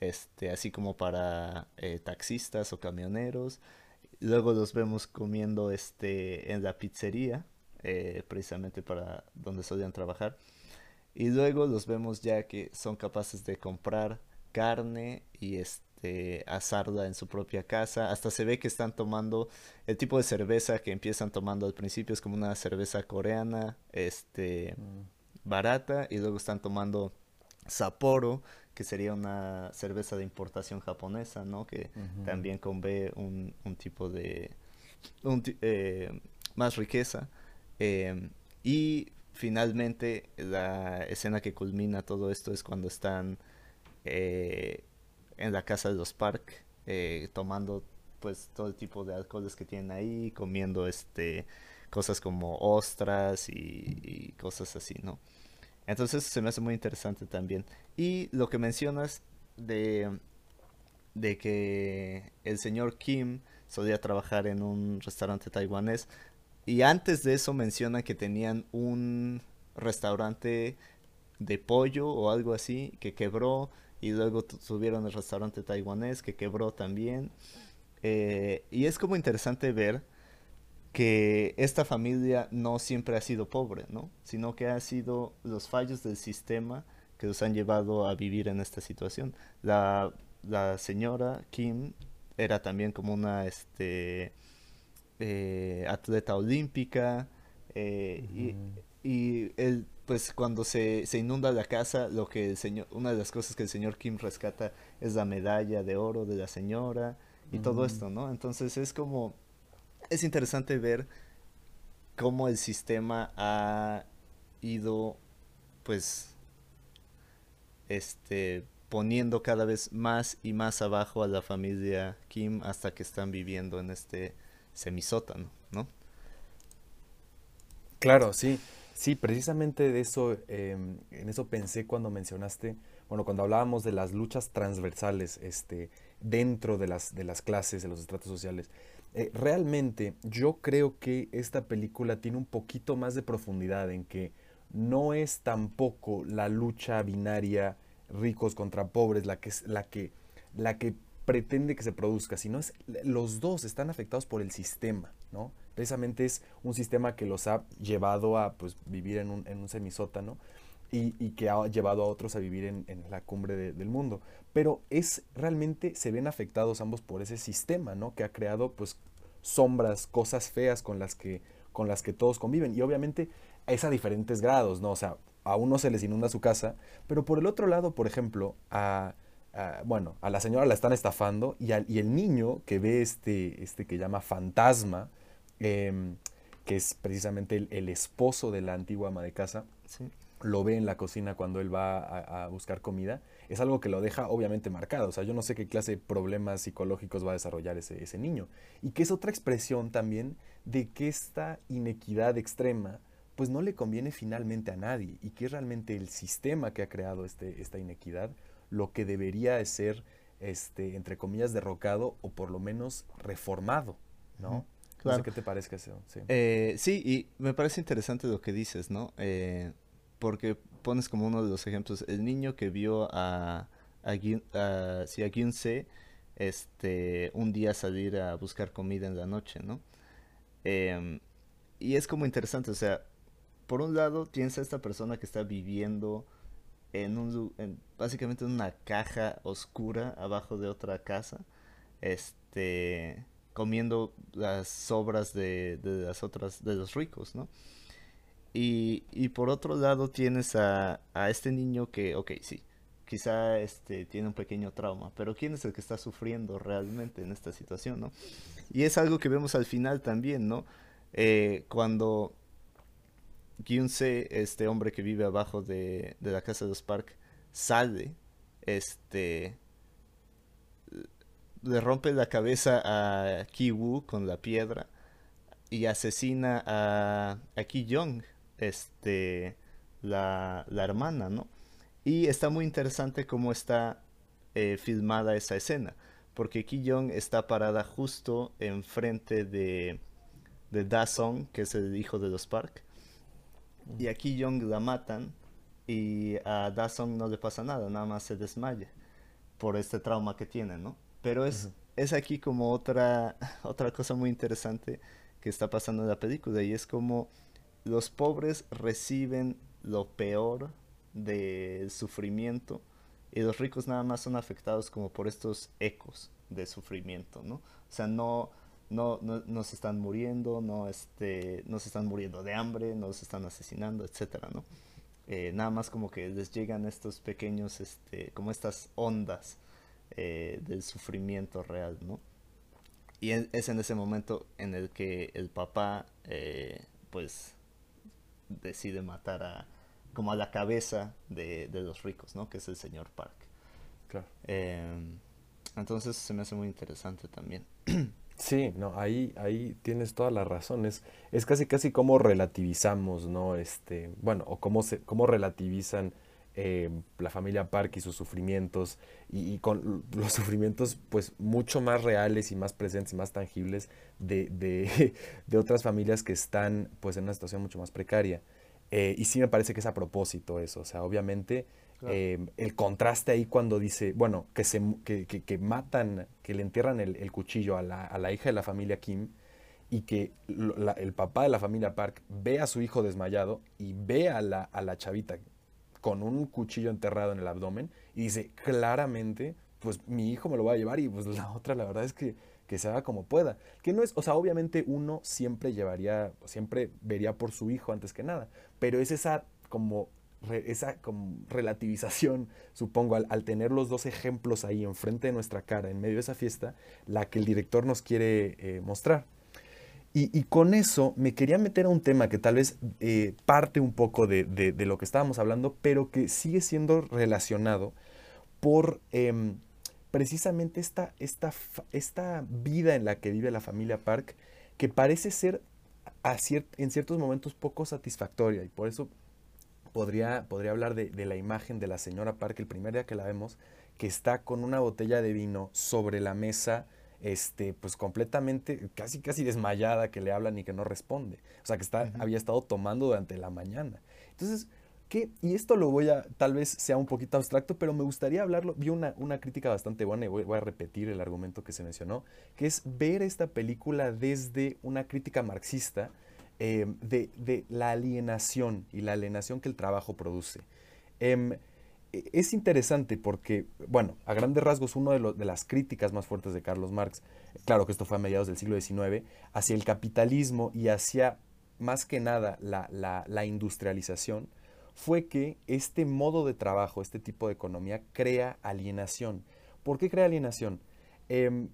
este, así como para eh, taxistas o camioneros. Luego los vemos comiendo este, en la pizzería, eh, precisamente para donde solían trabajar. Y luego los vemos ya que son capaces de comprar carne y este, asarla en su propia casa. Hasta se ve que están tomando el tipo de cerveza que empiezan tomando al principio es como una cerveza coreana, este, mm. barata y luego están tomando Sapporo, que sería una cerveza de importación japonesa, ¿no? Que también convé un, un tipo de... Eh, más riqueza. Em, y finalmente la escena que culmina todo esto es cuando están eh, en la casa de los Park eh, tomando pues todo el tipo de alcoholes que tienen ahí, comiendo este cosas como ostras y, cosas así, ¿no? Entonces se me hace muy interesante también. Y lo que mencionas de, de que el señor Kim solía trabajar en un restaurante taiwanés. Y antes de eso menciona que tenían un restaurante de pollo o algo así que quebró y luego tuvieron el restaurante taiwanés que quebró también. Eh, y es como interesante ver que esta familia no siempre ha sido pobre, ¿no? Sino que ha sido los fallos del sistema que los han llevado a vivir en esta situación. La, la señora Kim era también como una este, eh, atleta olímpica eh, y, y él pues cuando se, se, inunda la casa, lo que el señor, una de las cosas que el señor Kim rescata es la medalla de oro de la señora y todo esto, ¿no? Entonces es como, es interesante ver cómo el sistema ha ido, pues, este, poniendo cada vez más y más abajo a la familia Kim hasta que están viviendo en este semisótano, ¿no? Claro, sí. Sí, precisamente de eso, em, en eso pensé cuando mencionaste, bueno, cuando hablábamos de las luchas transversales este, dentro de las, de las clases, de los estratos sociales. Eh, realmente yo creo que esta película tiene un poquito más de profundidad en que no es tampoco la lucha binaria ricos contra pobres la que, la que, la que pretende que se produzca, sino es los dos están afectados por el sistema, ¿no? precisamente es un sistema que los ha llevado a pues, vivir en un, en un semisótano y, y, que ha llevado a otros a vivir en, la cumbre del mundo. Pero es realmente se ven afectados ambos por ese sistema, ¿no? Que ha creado pues sombras, cosas feas con las que, con las que todos conviven. Y obviamente es a diferentes grados, ¿no? O sea, a uno se les inunda su casa, pero por el otro lado, por ejemplo, a, bueno, a la señora la están estafando y, y el niño que ve este, este que llama fantasma, Em, que es precisamente el, esposo de la antigua ama de casa, lo ve en la cocina cuando él va a, buscar comida, es algo que lo deja obviamente marcado. O sea, yo no sé qué clase de problemas psicológicos va a desarrollar ese, ese niño. Y que es otra expresión también de que esta inequidad extrema pues no le conviene finalmente a nadie y que es realmente el sistema que ha creado este, esta inequidad lo que debería ser, este, entre comillas, derrocado o por lo menos reformado, ¿no? Claro. qué te parece eso. Sí. Eh, sí, y me parece interesante lo que dices, ¿no? Eh, porque pones como uno de los ejemplos el niño que vio a, a, a, este, un día salir a buscar comida en la noche, ¿no? Em, y es como interesante, o sea, por un lado tienes a esta persona que está viviendo en un en, básicamente en una caja oscura abajo de otra casa este comiendo las sobras de, las otras, de los ricos, ¿no? Y, por otro lado tienes a, este niño que, ok, sí, quizá este, tiene un pequeño trauma, pero ¿quién es el que está sufriendo realmente en esta situación, no? Y es algo que vemos al final también, ¿no? Eh, cuando Gyunse, este hombre que vive abajo de, la casa de los Park, sale, este, le rompe la cabeza a Kiwoo con la piedra y asesina a, a Ki Young, este, la, la hermana, ¿no? Y está muy interesante cómo está eh, filmada esa escena, porque Ki Young está parada justo enfrente de, de Da Song, que es el hijo de los Park, y a Ki Young la matan y a Da Song no le pasa nada, nada más se desmaya por este trauma que tiene, ¿no? Pero es, es aquí como otra, <laughs> otra cosa muy interesante que está pasando en la película y es como los pobres reciben lo peor del sufrimiento y los ricos nada más son afectados como por estos ecos de sufrimiento, ¿no? O sea, no, no, no, no se están muriendo, no, este, no se están muriendo de hambre, no se están asesinando, etcétera, ¿no? Eh, nada más como que les llegan estos pequeños, este, como estas ondas eh, del sufrimiento real, ¿no? Y es en ese momento en el que el papá, eh, pues, decide matar a, como a la cabeza de, de, los ricos, ¿no? Que es el señor Park. Claro. Eh, entonces se me hace muy interesante también. <clears throat> Sí, no, ahí, ahí tienes toda la razón. Es, es casi casi como relativizamos, ¿no? Este, bueno, o cómo se, cómo relativizan eh, la familia Park y sus sufrimientos, y, y, con <laughs> los sufrimientos pues mucho más reales y más presentes y más tangibles de, de, <laughs> de otras familias que están pues en una situación mucho más precaria. Eh, y sí me parece que es a propósito eso, o sea, obviamente claro. eh, el contraste ahí cuando dice, bueno, que, se, que, que, que matan, que le entierran el, el cuchillo a la, a la, hija de la familia Kim y que la, el papá de la familia Park ve a su hijo desmayado y ve a la, a la chavita con un cuchillo enterrado en el abdomen y dice claramente, pues mi hijo me lo va a llevar y pues la otra la verdad es que que se haga como pueda. Que no es, o sea, obviamente uno siempre llevaría, siempre vería por su hijo antes que nada, pero es esa como, esa como relativización, supongo, al, tener los dos ejemplos ahí enfrente de nuestra cara, en medio de esa fiesta, la que el director nos quiere eh, mostrar. Y, con eso me quería meter a un tema que tal vez eh, parte un poco de, lo que estábamos hablando, pero que sigue siendo relacionado por... Eh, precisamente esta, esta, esta vida en la que vive la familia Park, que parece ser en ciertos momentos poco satisfactoria. Y por eso podría, podría hablar de, de, la imagen de la señora Park el primer día que la vemos, que está con una botella de vino sobre la mesa, este, pues completamente, casi casi desmayada, que le hablan y que no responde. O sea, que está, uh -huh. había estado tomando durante la mañana. Entonces, que, y esto lo voy a, tal vez sea un poquito abstracto, pero me gustaría hablarlo. Vi una, una crítica bastante buena y voy, voy, a repetir el argumento que se mencionó, que es ver esta película desde una crítica marxista eh, de, de, la alienación y la alienación que el trabajo produce. Eh, es interesante porque, bueno, a grandes rasgos, una de, de, las críticas más fuertes de Carlos Marx, claro que esto fue a mediados del siglo XIX, hacia el capitalismo y hacia, más que nada, la, industrialización, fue que este modo de trabajo, este tipo de economía, crea alienación. ¿Por qué crea alienación? En,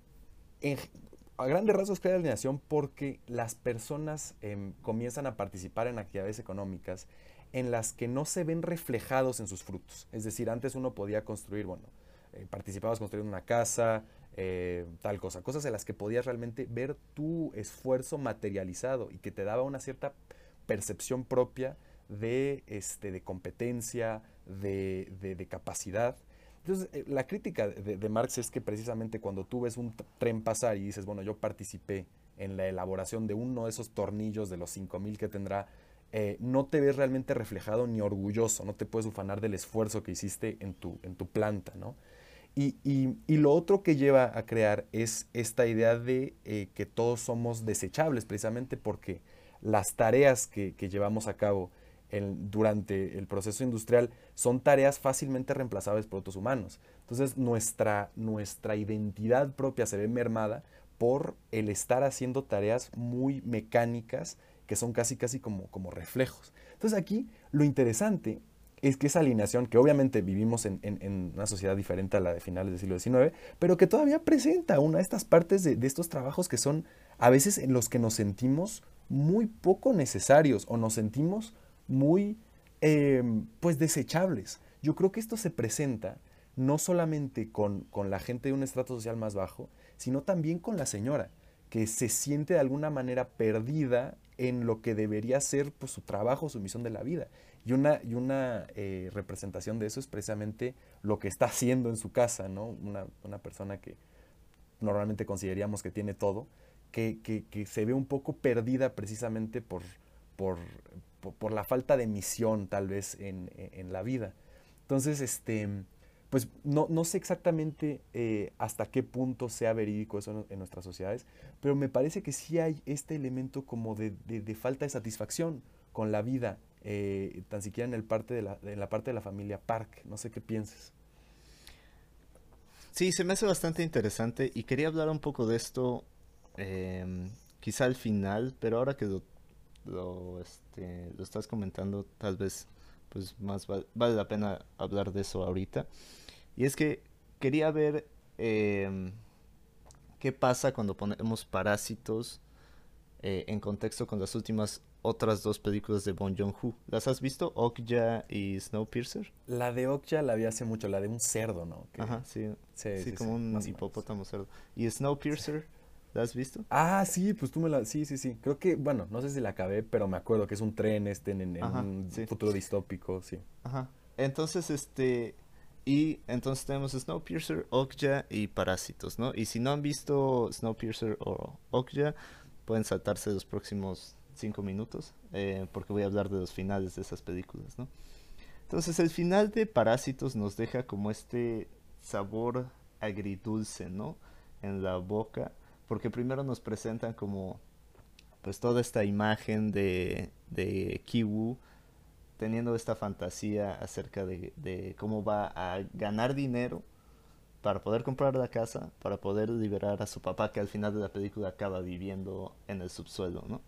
a grandes rasgos crea alienación porque las personas eh, comienzan a participar en actividades económicas en las que no se ven reflejados en sus frutos. Es decir, antes uno podía construir, bueno, eh, participabas construyendo una casa, eh, tal cosa, cosas en las que podías realmente ver tu esfuerzo materializado y que te daba una cierta percepción propia de, este, de competencia, de, de, de capacidad. Entonces, eh, la crítica de, de, Marx es que precisamente cuando tú ves un tren pasar y dices, bueno, yo participé en la elaboración de uno de esos tornillos de los 5000 que tendrá, eh, no te ves realmente reflejado ni orgulloso, no te puedes ufanar del esfuerzo que hiciste en tu, en tu planta, ¿no? Y, y, y, lo otro que lleva a crear es esta idea de eh, que todos somos desechables, precisamente porque las tareas que, que llevamos a cabo, el, durante el proceso industrial son tareas fácilmente reemplazables por otros humanos. Entonces nuestra, nuestra identidad propia se ve mermada por el estar haciendo tareas muy mecánicas que son casi casi como, como reflejos. Entonces aquí lo interesante es que esa alineación, que obviamente vivimos en, una sociedad diferente a la de finales del siglo XIX, pero que todavía presenta una de estas partes de, estos trabajos que son a veces en los que nos sentimos muy poco necesarios o nos sentimos muy em, pues desechables. Yo creo que esto se presenta no solamente con, con la gente de un estrato social más bajo, sino también con la señora, que se siente de alguna manera perdida en lo que debería ser pues, su trabajo, su misión de la vida. Y una, y una eh, representación de eso es precisamente lo que está haciendo en su casa, ¿no? Una, persona que normalmente consideraríamos que tiene todo, que, se ve un poco perdida precisamente por, por, por, la falta de misión tal vez en, la vida. Entonces, este, pues no, no sé exactamente eh, hasta qué punto sea verídico eso en, nuestras sociedades, pero me parece que sí hay este elemento como de, de falta de satisfacción con la vida eh, tan siquiera en, el parte de la, en la parte de la familia Park. No sé qué pienses. Sí, se me hace bastante interesante y quería hablar un poco de esto em, quizá al final, pero ahora que lo, este, lo, estás comentando, tal vez pues más vale la pena hablar de eso ahorita. Y es que quería ver em, qué pasa cuando ponemos parásitos eh, en contexto con las últimas otras dos películas de Bon Joon-ho. ¿Las has visto? Okja y Snowpiercer. La de Okja la vi hace mucho, la de un cerdo, ¿no? Ajá, sí. Sí, como un hipopótamo cerdo. ¿Y Snowpiercer? ¿La has visto? Ah, sí, pues tú me la... Sí, sí, sí. Creo que, bueno, no sé si la acabé, pero me acuerdo que es un tren este en, un futuro distópico, sí. Ajá. Entonces, este... Y entonces tenemos Snowpiercer, Okja y Parásitos, ¿no? Y si no han visto Snowpiercer o Okja, pueden saltarse los próximos cinco minutos, eh, porque voy a hablar de los finales de esas películas, ¿no? Entonces el final de Parásitos nos deja como este sabor agridulce, ¿no? En la boca, porque primero nos presentan como pues toda esta imagen de, de Kiwu teniendo esta fantasía acerca de, de cómo va a ganar dinero para poder comprar la casa, para poder liberar a su papá que al final de la película acaba viviendo en el subsuelo, ¿no?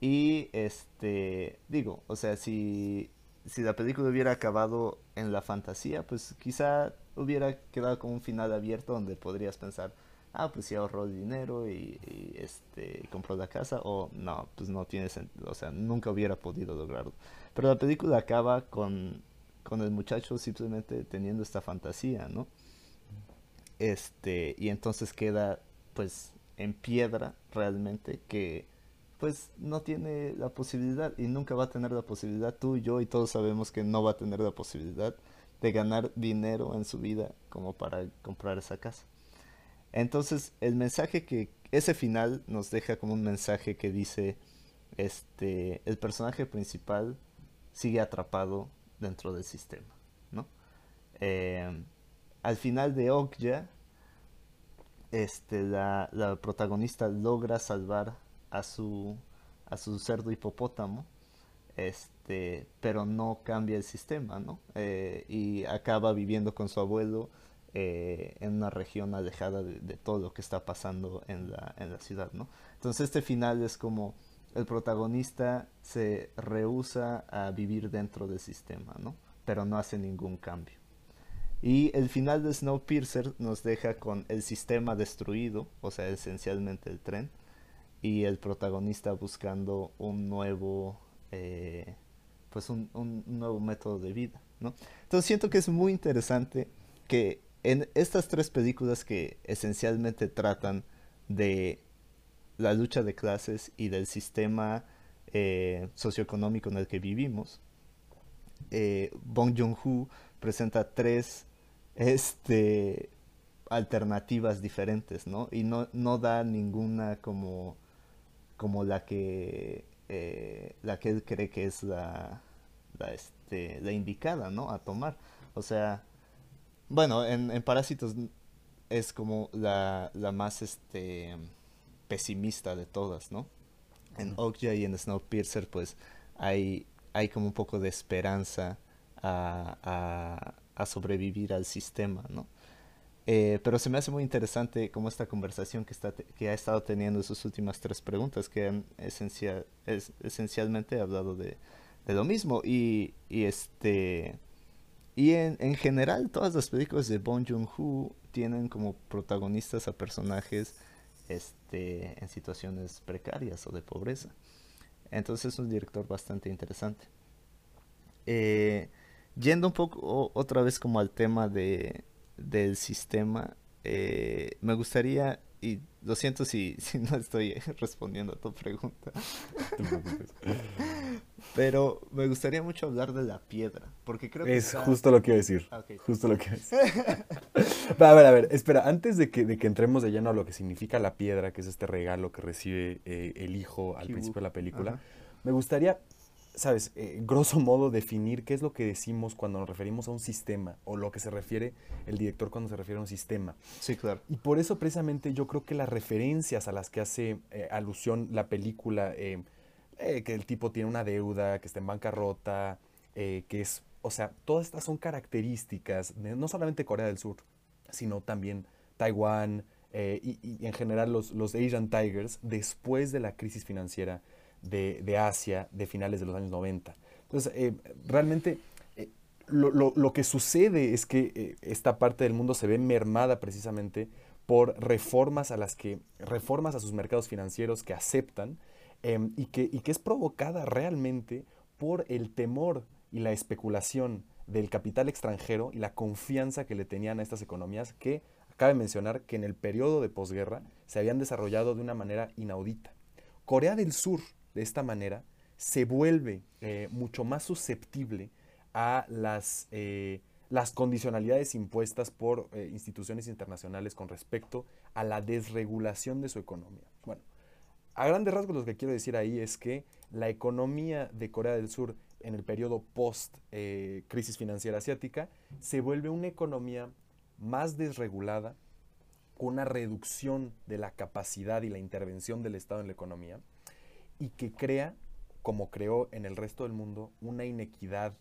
Y este, digo, o sea, si, si la película hubiera acabado en la fantasía, pues quizá hubiera quedado como un final abierto donde podrías pensar, ah, pues si ahorró dinero y, este, compró la casa, o no, pues no tiene sentido, o sea, nunca hubiera podido lograrlo. Pero la película acaba con, con el muchacho simplemente teniendo esta fantasía, ¿no? Este, y entonces queda pues en piedra realmente que pues no tiene la posibilidad y nunca va a tener la posibilidad, tú y yo y todos sabemos que no va a tener la posibilidad de ganar dinero en su vida como para comprar esa casa. Entonces el mensaje que ese final nos deja como un mensaje que dice este el personaje principal sigue atrapado dentro del sistema, ¿no? Eh, al final de Okja, este, la, protagonista logra salvar a su, a su cerdo hipopótamo, este, pero no cambia el sistema, ¿no? Eh, y acaba viviendo con su abuelo eh, en una región alejada de, todo lo que está pasando en la, en la ciudad, ¿no? Entonces este final es como el protagonista se rehúsa a vivir dentro del sistema, ¿no? Pero no hace ningún cambio. Y el final de Snowpiercer nos deja con el sistema destruido, o sea, esencialmente el tren, y el protagonista buscando un nuevo eh, pues un, nuevo método de vida ¿no? entonces siento que es muy interesante que en estas tres películas que esencialmente tratan de la lucha de clases y del sistema eh, socioeconómico en el que vivimos eh, Bong Joon-ho presenta tres este alternativas diferentes, ¿no? Y no, no da ninguna como como la que eh, la que él cree que es la, la, este, la indicada, ¿no? A tomar. O sea, bueno, en, en Parásitos es como la, la más este pesimista de todas, ¿no? En Okja y en Snowpiercer, pues hay, hay como un poco de esperanza a, a, a sobrevivir al sistema, ¿no? Eh, pero se me hace muy interesante como esta conversación que, está que ha estado teniendo sus últimas tres preguntas, que han esencial, es, esencialmente hablado de, de lo mismo. Y, y este. Y en, en, general, todas las películas de Bong Joon-ho tienen como protagonistas a personajes este, en situaciones precarias o de pobreza. Entonces es un director bastante interesante. Eh, yendo un poco otra vez como al tema de, del sistema, eh, me gustaría, y lo siento si, <laughs> si no estoy respondiendo a tu pregunta, pero me gustaría mucho hablar de la piedra, porque creo que... Es justo lo que iba a decir. Ah, justo lo que iba a decir. a ver, a ver, espera, antes de que, de que entremos de lleno a lo que significa la piedra, que es este regalo que recibe eh, el hijo al principio de la película, me gustaría sabes, eh, grosso modo definir qué es lo que decimos cuando nos referimos a un sistema o lo que se refiere el director cuando se refiere a un sistema. Sí, claro. Y por eso precisamente yo creo que las referencias a las que hace eh, alusión la película, eh, que el tipo tiene una deuda, que está en bancarrota, que es, o sea, todas estas son características de no solamente Corea del Sur, sino también Taiwán y, y, en general los, los Asian Tigers después de la crisis financiera de, Asia de finales de los años 90. Entonces, eh, realmente eh, lo, que sucede es que eh, esta parte del mundo se ve mermada precisamente por reformas a las que, reformas a sus mercados financieros que aceptan em, y, que, y que es provocada realmente por el temor y la especulación del capital extranjero y la confianza que le tenían a estas economías que, cabe mencionar que en el periodo de posguerra se habían desarrollado de una manera inaudita. Corea del Sur, de esta manera, se vuelve eh, mucho más susceptible a las, eh, las condicionalidades impuestas por eh, instituciones internacionales con respecto a la desregulación de su economía. Bueno, a grandes rasgos lo que quiero decir ahí es que la economía de Corea del Sur en el periodo post crisis financiera asiática se vuelve una economía más desregulada, con una reducción de la capacidad y la intervención del Estado en la economía, y que crea, como creó en el resto del mundo, una inequidad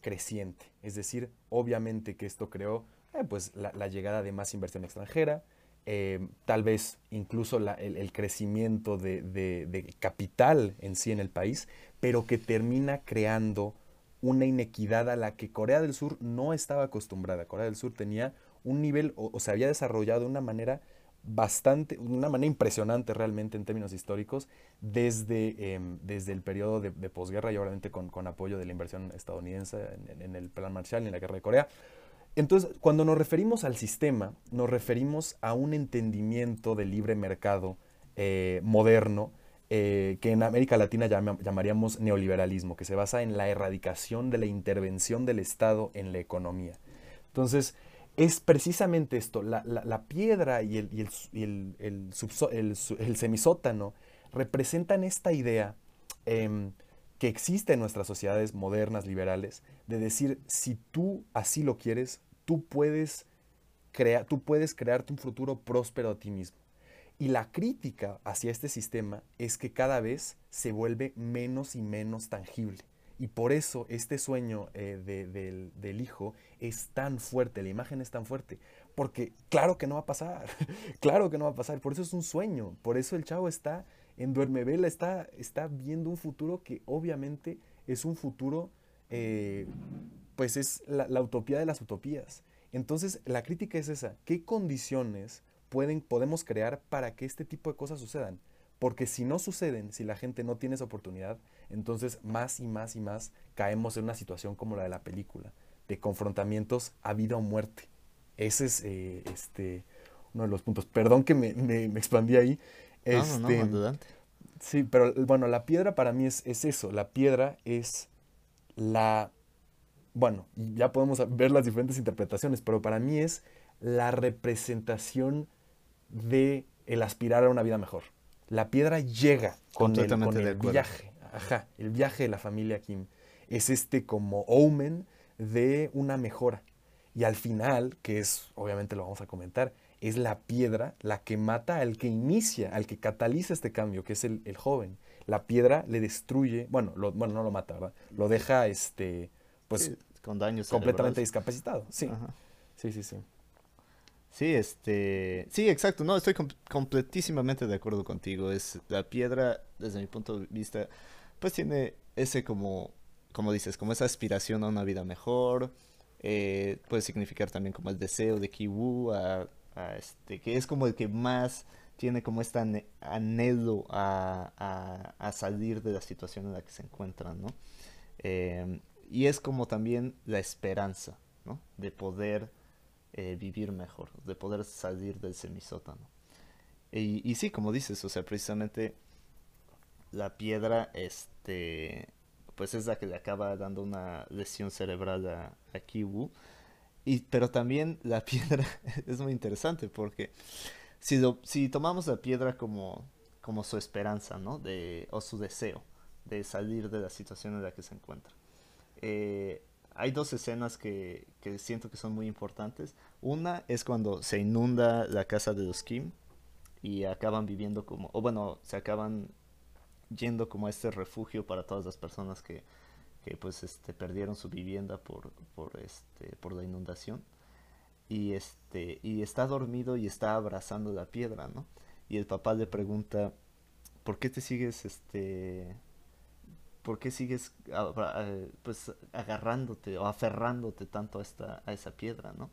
creciente. Es decir, obviamente que esto creó eh, pues, la, llegada de más inversión extranjera, eh, tal vez incluso el, crecimiento de, capital en sí en el país, pero que termina creando una inequidad a la que Corea del Sur no estaba acostumbrada. Corea del Sur tenía un nivel o se había desarrollado de una manera bastante, una manera impresionante realmente en términos históricos, desde, em, desde el periodo de, posguerra y obviamente con, con, apoyo de la inversión estadounidense en, el Plan Marshall y en la Guerra de Corea. Entonces, cuando nos referimos al sistema, nos referimos a un entendimiento del libre mercado eh, moderno, eh, que en América Latina llamaríamos neoliberalismo, que se basa en la erradicación de la intervención del Estado en la economía. Entonces, es precisamente esto, la, piedra y, el, el, semisótano representan esta idea em, que existe en nuestras sociedades modernas, liberales, de decir, si tú así lo quieres, tú puedes, tú puedes crearte un futuro próspero a ti mismo. Y la crítica hacia este sistema es que cada vez se vuelve menos y menos tangible. Y por eso este sueño eh, del, hijo es tan fuerte, la imagen es tan fuerte, porque claro que no va a pasar, <laughs> claro que no va a pasar, por eso es un sueño, por eso el chavo está en Duermevela, está, está viendo un futuro que obviamente es un futuro, eh, pues es la, la, utopía de las utopías. Entonces la crítica es esa, ¿qué condiciones pueden, podemos crear para que este tipo de cosas sucedan? Porque si no suceden, si la gente no tiene esa oportunidad, entonces más y más y más caemos en una situación como la de la película, de confrontamientos a vida o muerte. Ese es eh, este, uno de los puntos. Perdón que me, me, expandí ahí. no, no, este, Sí, pero bueno, la piedra para mí es, es eso. La piedra es la... Bueno, ya podemos ver las diferentes interpretaciones, pero para mí es la representación de el aspirar a una vida mejor. La piedra llega con el, con el viaje. Ajá, el viaje de la familia Kim es este como omen de una mejora. Y al final, que es, obviamente lo vamos a comentar, es la piedra la que mata al que inicia, al que cataliza este cambio, que es el, joven. La piedra le destruye, bueno, bueno, no lo mata, ¿verdad? Lo deja, este, pues, con daños completamente discapacitado. Sí, sí, sí, sí. Sí, este, sí, exacto, no, estoy completísimamente de acuerdo contigo. Es la piedra, desde mi punto de vista, pues tiene ese como como dices, como esa aspiración a una vida mejor, eh, puede significar también como el deseo de Kiwu, a, este, que es como el que más tiene como este anhelo a, salir de la situación en la que se encuentran, ¿no? Em, y es como también la esperanza, ¿no? De poder eh, vivir mejor, de poder salir del semisótano. Y, y sí, como dices, o sea, precisamente la piedra, este, pues es la que le acaba dando una lesión cerebral a, a Kiwu. Y, pero también la <laughs> piedra es muy interesante porque si, si tomamos la piedra como, como su esperanza, ¿no? De, o su deseo de salir de la situación en la que se encuentra. Eh, hay dos escenas que, que, siento que son muy importantes. Una es cuando se inunda la casa de los Kim y acaban viviendo como, o bueno, se acaban yendo como a este refugio para todas las personas que, que pues este, perdieron su vivienda por, por, este, por la inundación. Y, este, y está dormido y está abrazando la piedra, ¿no? Y el papá le pregunta, ¿por qué te sigues, este, por qué sigues pues agarrándote o aferrándote tanto a, esta, a esa piedra, ¿no?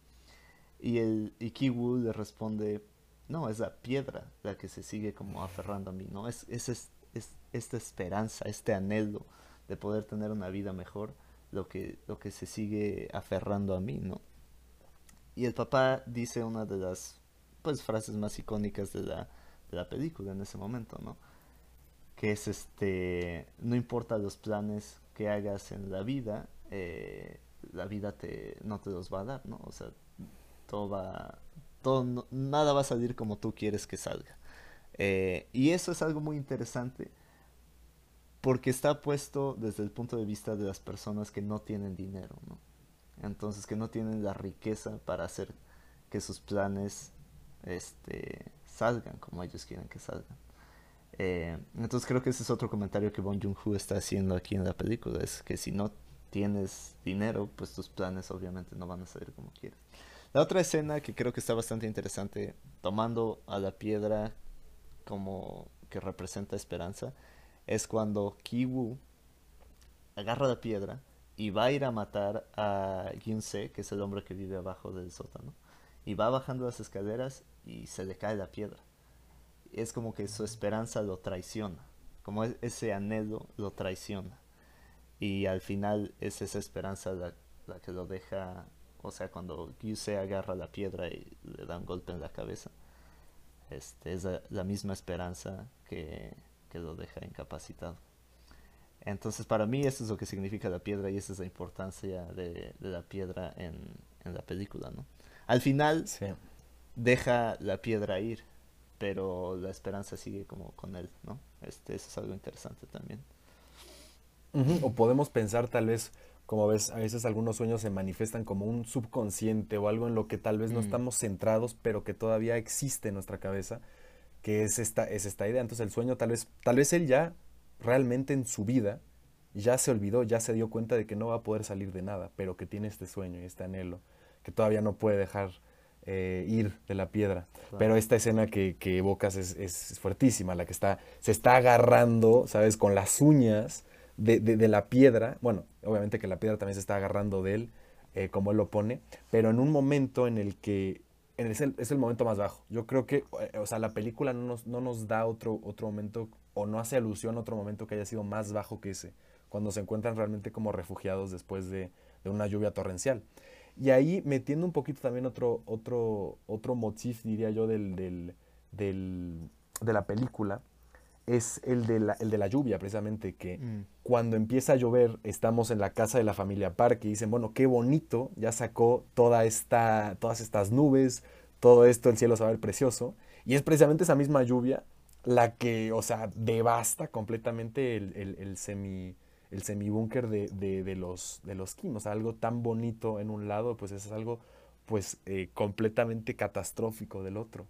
Y, el, y Kiwu le responde, no, es la piedra la que se sigue como aferrando a mí, ¿no? Es, es, es esta esperanza, este anhelo de poder tener una vida mejor, lo que, lo que se sigue aferrando a mí, ¿no? Y el papá dice una de las pues frases más icónicas de la, de la película en ese momento, ¿no? Que es este, no importa los planes que hagas en la vida, eh, la vida te, no te los va a dar, ¿no? O sea, todo va, todo, nada va a salir como tú quieres que salga. Eh, y eso es algo muy interesante porque está puesto desde el punto de vista de las personas que no tienen dinero, ¿no? Entonces que no tienen la riqueza para hacer que sus planes este, salgan como ellos quieren que salgan. Eh, entonces creo que ese es otro comentario que Bong Joon-ho está haciendo aquí en la película, es que si no tienes dinero, pues tus planes obviamente no van a salir como quieres. La otra escena que creo que está bastante interesante, tomando a la piedra como que representa esperanza, es cuando Kiwu agarra la piedra y va a ir a matar a Gyunse, que es el hombre que vive abajo del sótano, y va bajando las escaleras y se le cae la piedra. Es como que su esperanza lo traiciona, como ese anhelo lo traiciona. Y al final es esa esperanza la, que lo deja, o sea, cuando Gyunse agarra la piedra y le da un golpe en la cabeza, este, es la misma esperanza que que lo deja incapacitado. Entonces, para mí, eso es lo que significa la piedra y esa es la importancia de, la piedra en, la película, ¿no? Al final, deja la piedra ir, pero la esperanza sigue como con él, ¿no? Este, eso es algo interesante también. O podemos pensar tal vez, como ves, a veces algunos sueños se manifiestan como un subconsciente o algo en lo que tal vez no mm. estamos centrados, pero que todavía existe en nuestra cabeza que es esta, es esta idea. Entonces el sueño tal vez, tal vez él ya realmente en su vida ya se olvidó, ya se dio cuenta de que no va a poder salir de nada, pero que tiene este sueño y este anhelo, que todavía no puede dejar eh, ir de la piedra. Pero esta escena que, que evocas es, es, fuertísima, la que está, se está agarrando, ¿sabes? Con las uñas de, de, la piedra. Bueno, obviamente que la piedra también se está agarrando de él, eh, como él lo pone, pero en un momento en el que es el, es el momento más bajo. Yo creo que, eh, o sea, la película no nos, no nos da otro, otro momento o no hace alusión a otro momento que haya sido más bajo que ese, cuando se encuentran realmente como refugiados después de, de una lluvia torrencial. Y ahí metiendo un poquito también otro, otro, otro motif, diría yo, del, del, del, de la película, es el de la, el de la lluvia, precisamente, que mm. cuando empieza a llover estamos en la casa de la familia Park y dicen, bueno, qué bonito, ya sacó toda esta, todas estas nubes, todo esto, el cielo se va a ver precioso. Y es precisamente esa misma lluvia la que, o sea, devasta completamente el, el, el semi el semibúnker de, de, de, los, de los Kim. O sea, algo tan bonito en un lado, pues es algo pues eh, completamente catastrófico del otro.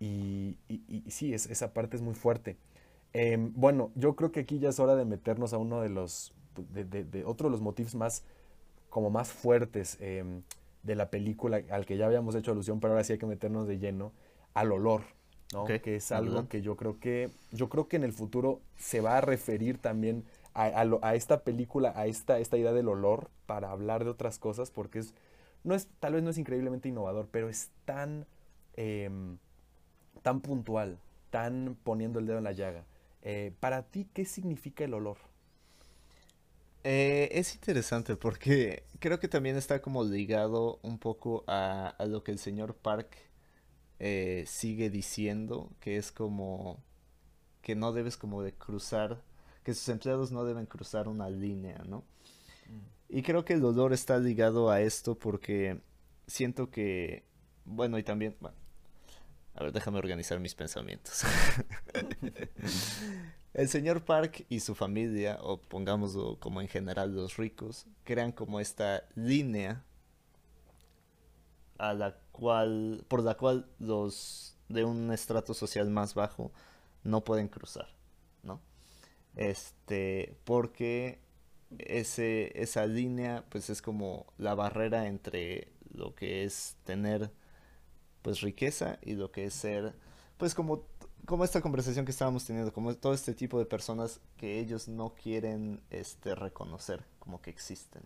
Y, y, y sí, es, esa parte es muy fuerte. Em, bueno, yo creo que aquí ya es hora de meternos a uno de los, de, de, otro de los motivos más, como más fuertes em, de la película, al que ya habíamos hecho alusión, pero ahora sí hay que meternos de lleno al olor, ¿no? Que es algo que yo creo que, yo creo que en el futuro se va a referir también a, esta película, a esta, esta idea del olor para hablar de otras cosas, porque es, no es, tal vez no es increíblemente innovador, pero es tan, em, tan puntual, tan poniendo el dedo en la llaga. Eh, para ti, ¿qué significa el olor? Eh, es interesante porque creo que también está como ligado un poco a, lo que el señor Park eh, sigue diciendo, que es como que no debes como de cruzar, que sus empleados no deben cruzar una línea, ¿no? Mm. Y creo que el olor está ligado a esto porque siento que, bueno, y también, bueno, a ver, déjame organizar mis pensamientos. <laughs> El señor Park y su familia, o pongámoslo como en general los ricos, crean como esta línea a la cual, por la cual los de un estrato social más bajo no pueden cruzar, ¿no? Este, porque ese, esa línea, pues es como la barrera entre lo que es tener, pues riqueza y lo que es ser, pues como como esta conversación que estábamos teniendo, como todo este tipo de personas que ellos no quieren este, reconocer como que existen.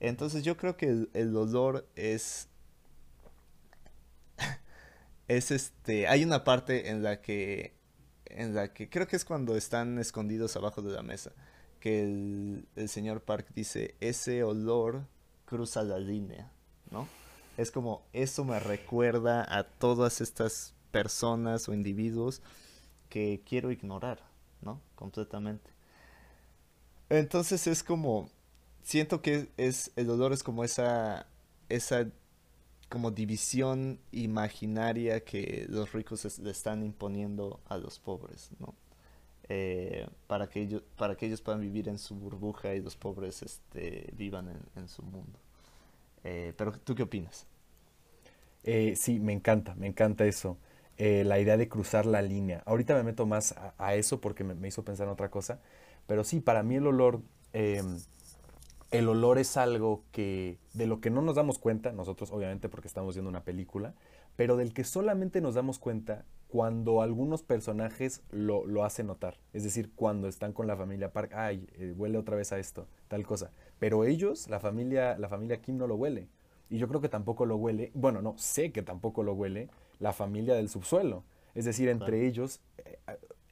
Entonces yo creo que el, el olor es... <laughs> es este... Hay una parte en la que... En la que creo que es cuando están escondidos abajo de la mesa. Que el, señor Park dice, ese olor cruza la línea, ¿no? Es como, eso me recuerda a todas estas personas o individuos que quiero ignorar, ¿no? Completamente. Entonces es como, siento que es, el dolor es como esa, esa como división imaginaria que los ricos le están imponiendo a los pobres, ¿no? Eh, para, que ellos, para que ellos puedan vivir en su burbuja y los pobres este, vivan en, su mundo. Eh, pero tú qué opinas? Eh, sí, me encanta, me encanta eso. Eh, la idea de cruzar la línea. Ahorita me meto más a, eso porque me, hizo pensar en otra cosa, pero sí, para mí el olor, em, el olor es algo que, de lo que no nos damos cuenta, nosotros obviamente porque estamos viendo una película, pero del que solamente nos damos cuenta cuando algunos personajes lo, lo hacen notar. Es decir, cuando están con la familia Park, ay, eh, huele otra vez a esto, tal cosa. Pero ellos, la familia, la familia Kim no lo huele. Y yo creo que tampoco lo huele, bueno, no, sé que tampoco lo huele la familia del subsuelo. Es decir, entre ellos, eh,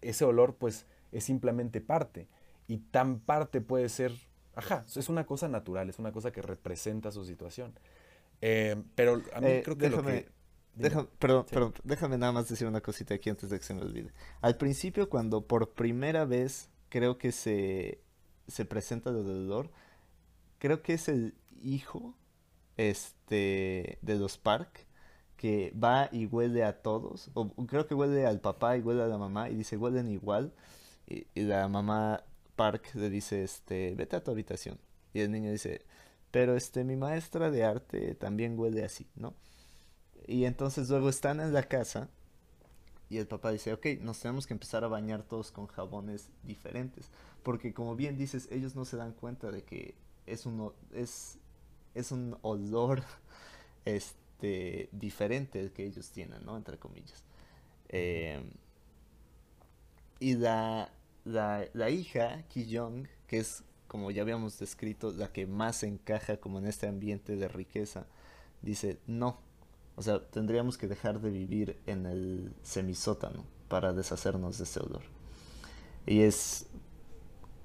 ese olor pues es simplemente parte. Y tan parte puede ser, ajá, es una cosa natural, es una cosa que representa su situación. Eh, pero a mí eh, creo que déjame, lo que... perdón, déjame nada más decir una cosita aquí antes de que se me olvide. Al principio, cuando por primera vez creo que se, se presenta el dolor, creo que es el hijo este, de los Park que va y huele a todos, o creo que huele al papá y huele a la mamá y dice huelen igual y, la mamá Park le dice este vete a tu habitación y el niño dice pero este mi maestra de arte también huele así, ¿no? Y entonces luego están en la casa y el papá dice, ok, nos tenemos que empezar a bañar todos con jabones diferentes. Porque como bien dices, ellos no se dan cuenta de que es un, es, es un olor <laughs> este, diferente que ellos tienen, ¿no? Entre comillas. Eh, y la, la, hija, Ki Young, que es, como ya habíamos descrito, la que más encaja como en este ambiente de riqueza, dice, no, o sea, tendríamos que dejar de vivir en el semisótano para deshacernos de ese olor. Y es...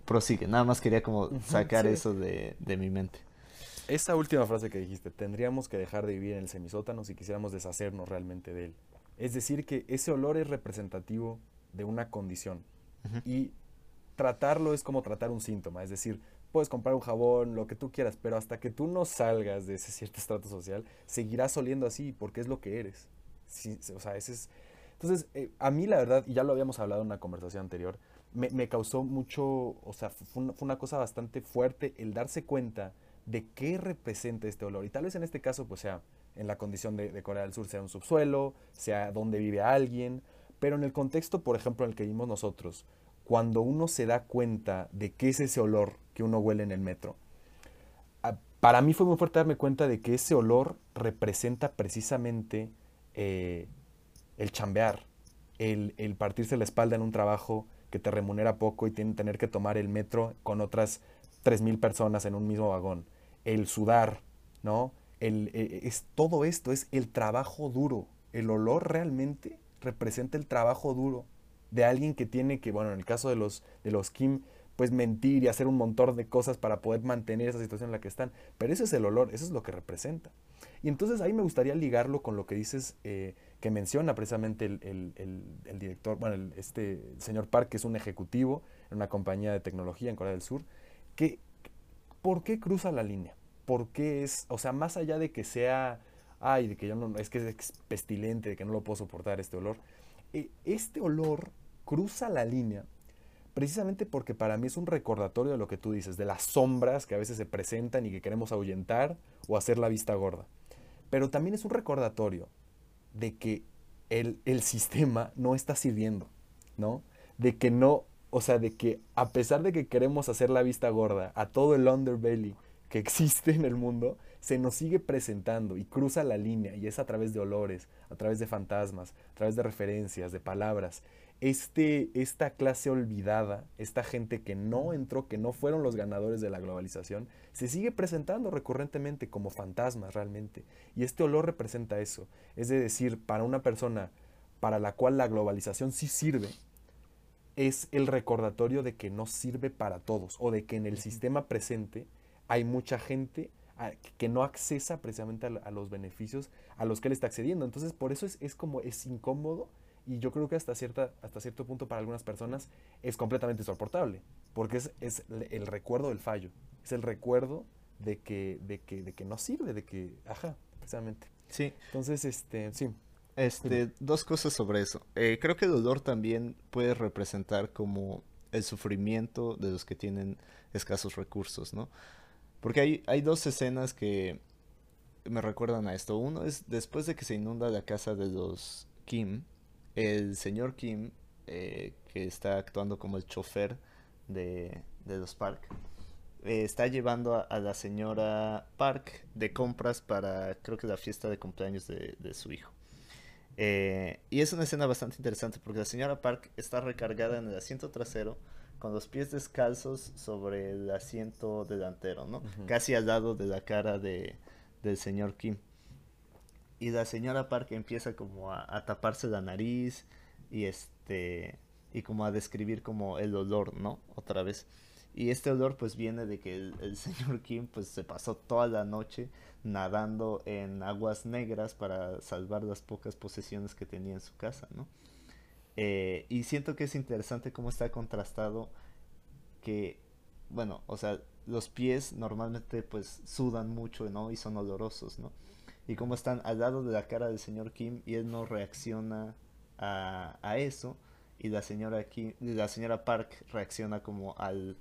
Prosigue, nada más quería como sacar eso de, de mi mente. Esa última frase que dijiste, tendríamos que dejar de vivir en el semisótano si quisiéramos deshacernos realmente de él. Es decir, que ese olor es representativo de una condición. Y tratarlo es como tratar un síntoma. Es decir, puedes comprar un jabón, lo que tú quieras, pero hasta que tú no salgas de ese cierto estrato social, seguirás oliendo así porque es lo que eres. o sea, ese es... Entonces, eh, a mí la verdad, y ya lo habíamos hablado en una conversación anterior, me, causó mucho, o sea, fue una cosa bastante fuerte el darse cuenta de qué representa este olor. Y tal vez en este caso, pues sea en la condición de, Corea del Sur, sea un subsuelo, sea donde vive alguien, pero en el contexto, por ejemplo, en el que vivimos nosotros, cuando uno se da cuenta de qué es ese olor que uno huele en el metro, para mí fue muy fuerte darme cuenta de que ese olor representa precisamente eh, el chambear, el, partirse la espalda en un trabajo que te remunera poco y tener que tomar el metro con otras 3.000 personas en un mismo vagón, el sudar, ¿no? El, e, es, todo esto es el trabajo duro. El olor realmente representa el trabajo duro de alguien que tiene que, bueno, en el caso de los, de los Kim, pues mentir y hacer un montón de cosas para poder mantener esa situación en la que están. Pero ese es el olor, eso es lo que representa. Y entonces ahí me gustaría ligarlo con lo que dices, eh, que menciona precisamente el, el, director, bueno, este el señor Park, que es un ejecutivo en una compañía de tecnología en Corea del Sur, que ¿por qué cruza la línea? ¿Por qué es, o sea, más allá de que sea, ay, de que yo no, es que es pestilente, de que no lo puedo soportar este olor, eh, este olor cruza la línea precisamente porque para mí es un recordatorio de lo que tú dices, de las sombras que a veces se presentan y que queremos ahuyentar o hacer la vista gorda. Pero también es un recordatorio de que el, el sistema no está sirviendo, ¿no? De que no, o sea, de que a pesar de que queremos hacer la vista gorda a todo el underbelly que existe en el mundo, se nos sigue presentando y cruza la línea y es a través de olores, a través de fantasmas, a través de referencias, de palabras este, esta clase olvidada, esta gente que no entró, que no fueron los ganadores de la globalización, se sigue presentando recurrentemente como fantasmas realmente. Y este olor representa eso. Es de decir, para una persona para la cual la globalización sí sirve, es el recordatorio de que no sirve para todos o de que en el sistema presente hay mucha gente que no accesa precisamente a, los beneficios a los que él está accediendo. Entonces, por eso es, es como es incómodo y yo creo que hasta, cierta, hasta cierto punto para algunas personas es completamente insoportable, porque es, es el recuerdo del fallo, es el recuerdo de que, de que, de que no sirve, de que, ajá, precisamente. Sí. Entonces, este, sí. Este, dos cosas sobre eso. Eh, creo que el dolor también puede representar como el sufrimiento de los que tienen escasos recursos, ¿no? Porque hay, hay dos escenas que me recuerdan a esto. Uno es después de que se inunda la casa de los Kim, el señor Kim, eh, que está actuando como el chofer de, los Park, eh, está llevando a, la señora Park de compras para, creo que la fiesta de cumpleaños de, su hijo. Eh, y es una escena bastante interesante porque la señora Park está recargada en el asiento trasero con los pies descalzos sobre el asiento delantero, ¿no? Casi al lado de la cara de, del señor Kim y la señora Park empieza como a, taparse la nariz y este y como a describir como el olor, ¿no? Otra vez. Y este olor pues viene de que el, <laughs> señor Kim pues se pasó toda la noche nadando en aguas negras para salvar las pocas posesiones que tenía en su casa, ¿no? Eh, y siento que es interesante cómo está contrastado que, bueno, o sea, los pies normalmente pues sudan mucho, ¿no? Y son olorosos, ¿no? y cómo están al lado de la cara del señor Kim y él no reacciona a, a eso y la señora Kim, la señora Park reacciona como al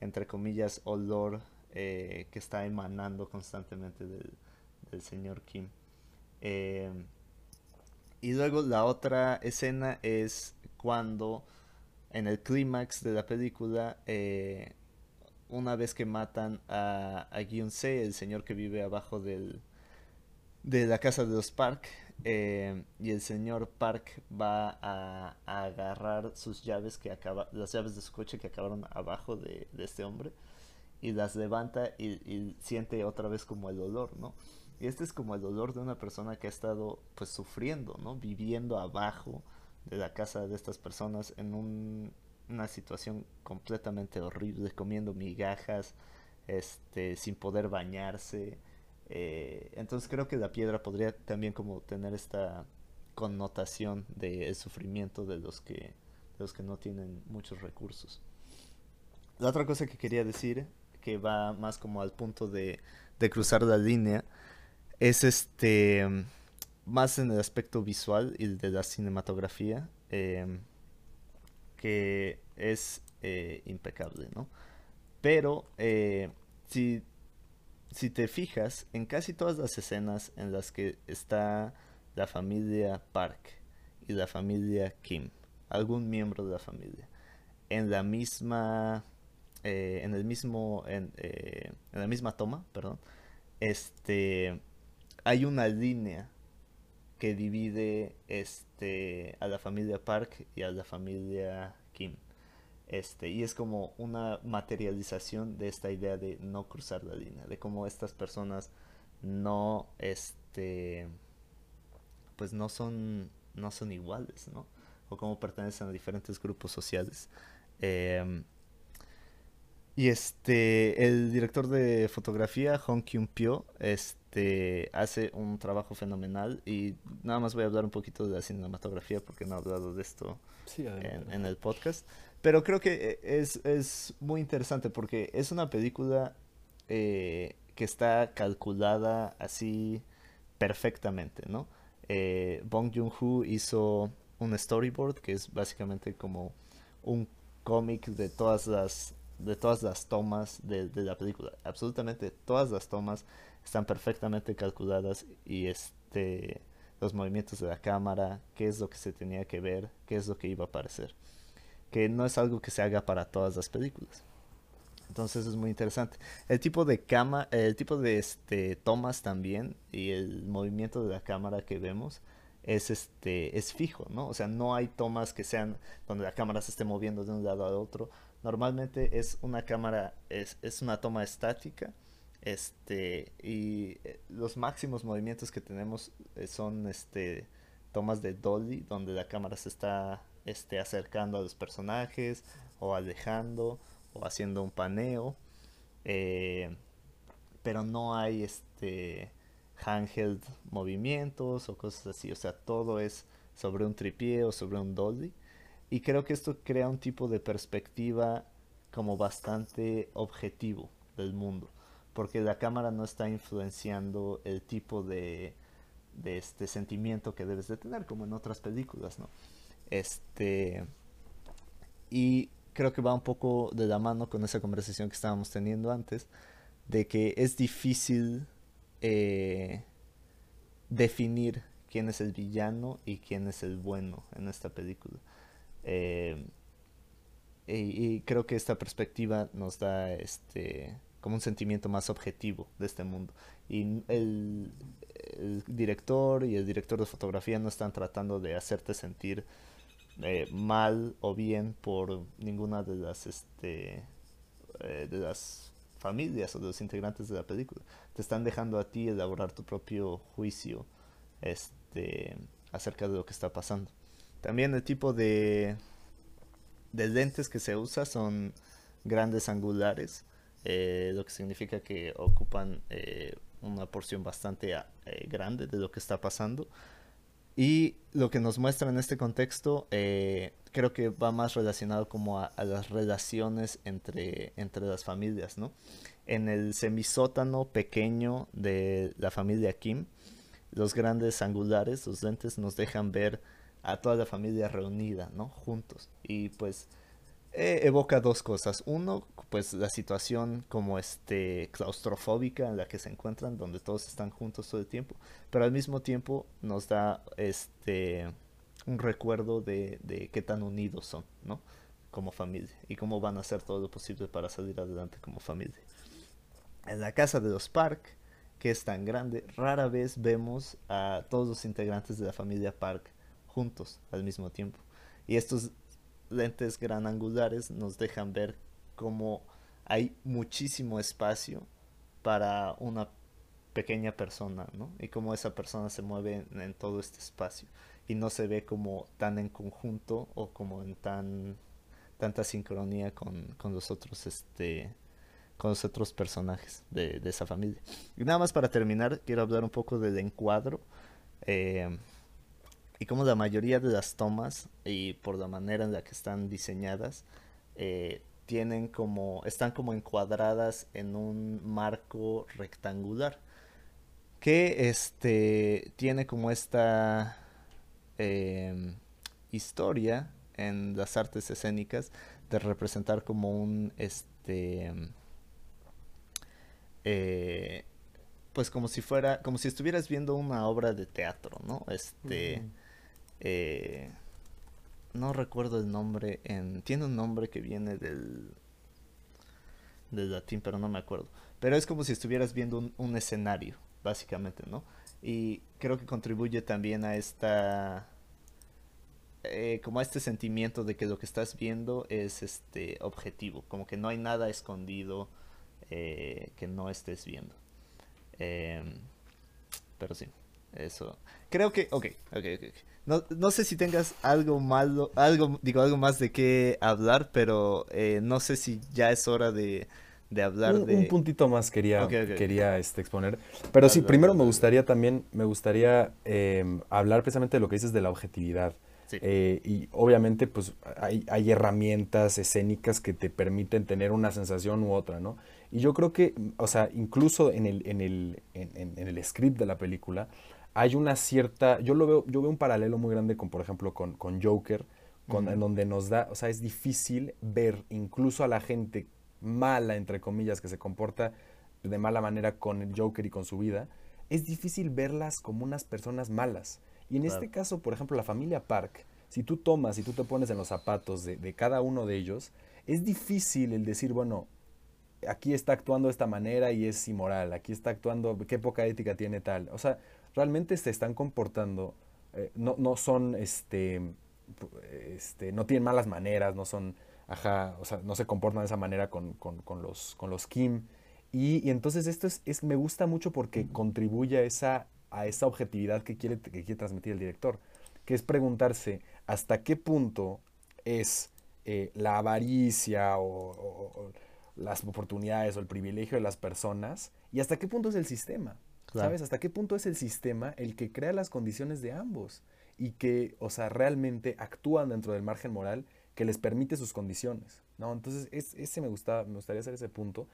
entre comillas olor eh, que está emanando constantemente del, del señor Kim eh, y luego la otra escena es cuando en el clímax de la película eh, una vez que matan a, a Se, el señor que vive abajo del, de la casa de los Park eh, y el señor Park va a, agarrar sus llaves que acaba las llaves de su coche que acabaron abajo de, este hombre y las levanta y, siente otra vez como el dolor no y este es como el dolor de una persona que ha estado pues sufriendo no viviendo abajo de la casa de estas personas en una situación completamente horrible comiendo migajas este sin poder bañarse eh, entonces creo que la piedra podría también como tener esta connotación del sufrimiento de los que los que no tienen muchos recursos. La otra cosa que quería decir, que va más como al punto de, cruzar la línea, es este más en el aspecto visual y de la cinematografía, em, que es eh, impecable, ¿no? Pero eh, si si te fijas, en casi todas las escenas en las que está la familia Park y la familia Kim, algún miembro de la familia, en la misma, eh, en el mismo, en, en, la misma toma, perdón, este, hay una línea que divide este a la familia Park y a la familia Kim. Este, y es como una materialización de esta idea de no cruzar la línea, de cómo estas personas no este pues no son no son iguales, ¿no? O cómo pertenecen a diferentes grupos sociales. Em, y este, el director de fotografía, Hong Kyun Pyo, este, hace un trabajo fenomenal y nada más voy a hablar un poquito de la cinematografía porque no he hablado de esto en, el podcast. Pero creo que eh, es, muy interesante porque es una película eh, que está calculada así perfectamente, ¿no? Eh, Bong Joon-ho hizo un storyboard que es básicamente como un cómic de todas las de todas las tomas de, la película. Absolutamente todas las tomas están perfectamente calculadas y este los movimientos de la cámara, qué es lo que se tenía que ver, qué es lo que iba a aparecer. Que no es algo que se haga para todas las películas. Entonces es muy interesante. El tipo de cama, el tipo de este tomas también y el movimiento de la cámara que vemos es este es fijo, ¿no? O sea, no hay tomas que sean donde la cámara se esté moviendo de un lado a otro. Normalmente es una cámara es, es una toma estática. Este y eh, los máximos movimientos que tenemos eh, son este tomas de dolly donde la cámara se está este acercando a los personajes o alejando o haciendo un paneo. Eh, pero no hay este handheld movimientos o cosas así. O sea, todo es sobre un tripié o sobre un dolly. Y creo que esto crea un tipo de perspectiva como bastante objetivo del mundo. Porque la cámara no está influenciando el tipo de, de este sentimiento que debes de tener, como en otras películas, ¿no? Este. Y creo que va un poco de la mano con esa conversación que estábamos teniendo antes, de que es difícil eh, definir quién es el villano y quién es el bueno en esta película. Eh, y, creo que esta perspectiva nos da este como un sentimiento más objetivo de este mundo. Y el, director y el director de fotografía no están tratando de hacerte sentir eh, mal o bien por ninguna de las este eh, de las familias o de los integrantes de la película te están dejando a ti elaborar tu propio juicio este acerca de lo que está pasando también el tipo de de lentes que se usa son grandes angulares eh, lo que significa que ocupan una porción bastante grande de lo que está pasando y lo que nos muestra en este contexto eh, creo que va más relacionado como a, las relaciones entre, entre las familias, ¿no? En el semisótano pequeño de la familia Kim, los grandes angulares, los lentes, nos dejan ver a toda la familia reunida, ¿no? Juntos. Y pues eh, evoca dos cosas. Uno, pues la situación como este claustrofóbica en la que se encuentran, donde todos están juntos todo el tiempo, pero al mismo tiempo nos da este un recuerdo de, de qué tan unidos son, ¿no? Como familia y cómo van a hacer todo lo posible para salir adelante como familia. En la casa de los Park, que es tan grande, rara vez vemos a todos los integrantes de la familia Park juntos al mismo tiempo. Y estos lentes gran angulares nos dejan ver cómo hay muchísimo espacio para una pequeña persona, ¿no? Y cómo esa persona se mueve en, todo este espacio y no se ve como tan en conjunto o como en tan tanta sincronía con, los otros este con los otros personajes de, esa familia. Y nada más para terminar, quiero hablar un poco del encuadro. Eh, y como la mayoría de las tomas y por la manera en la que están diseñadas eh, tienen como están como encuadradas en un marco rectangular que este tiene como esta em, historia en las artes escénicas de representar como un este eh, pues como si fuera como si estuvieras viendo una obra de teatro no este eh, no recuerdo el nombre. En, tiene un nombre que viene del, latín, pero no me acuerdo. Pero es como si estuvieras viendo un, escenario, básicamente, ¿no? Y creo que contribuye también a esta eh, como a este sentimiento de que lo que estás viendo es este objetivo, como que no hay nada escondido eh, que no estés viendo. Em, pero sí, eso. Creo que, ok, ok, ok. No, no sé si tengas algo malo, algo, digo, algo más de qué hablar, pero eh, no sé si ya es hora de, de hablar un, de... Un puntito más quería, quería este, exponer. Pero sí, primero me gustaría también, me gustaría em, hablar precisamente de lo que dices de la objetividad. Eh, y obviamente, pues hay, hay, herramientas escénicas que te permiten tener una sensación u otra, ¿no? Y yo creo que, o sea, incluso en el, en el, en, en el script de la película, hay una cierta. Yo lo veo, yo veo un paralelo muy grande con, por ejemplo, con, con Joker, con, en donde nos da. O sea, es difícil ver incluso a la gente mala, entre comillas, que se comporta de mala manera con el Joker y con su vida. Es difícil verlas como unas personas malas y en este caso, por ejemplo, la familia Park, si tú tomas y tú te pones en los zapatos de, cada uno de ellos, es difícil el decir, bueno, aquí está actuando de esta manera y es inmoral, aquí está actuando, qué poca ética tiene tal. O sea, realmente se están comportando, eh, no, no son, este, este, no tienen malas maneras, no son, ajá, o sea, no se comportan de esa manera con, los, con los Kim. Y, entonces esto es, es, me gusta mucho porque contribuye a esa a esa objetividad que quiere, que quiere transmitir el director, que es preguntarse hasta qué punto es eh, la avaricia o, las oportunidades o el privilegio de las personas y hasta qué punto es el sistema. ¿Sabes? ¿Hasta qué punto es el sistema el que crea las condiciones de ambos y que, o sea, realmente actúan dentro del margen moral que les permite sus condiciones? ¿no? Entonces, ese me, gusta, me gustaría hacer ese punto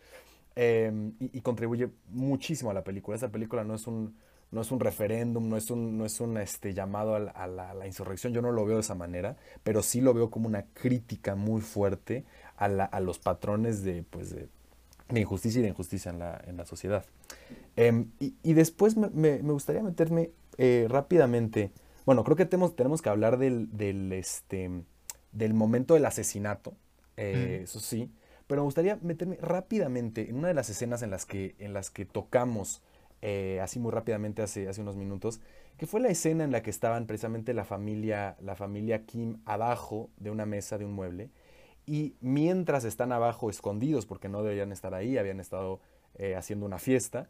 em, y, y, contribuye muchísimo a la película. Esa película no es un, no es un referéndum, no es un, no es un este, llamado a, la, insurrección, yo no lo veo de esa manera, pero sí lo veo como una crítica muy fuerte a, a los patrones de, pues, de, injusticia y de injusticia en la, en la sociedad. Em, y, después me, gustaría meterme eh, rápidamente, bueno, creo que tenemos, tenemos que hablar del, del, este, del momento del asesinato, eh, eso sí, pero me gustaría meterme rápidamente en una de las escenas en las que, en las que tocamos eh, así muy rápidamente hace, hace unos minutos, que fue la escena en la que estaban precisamente la familia, la familia Kim abajo de una mesa, de un mueble, y mientras están abajo escondidos, porque no deberían estar ahí, habían estado eh, haciendo una fiesta,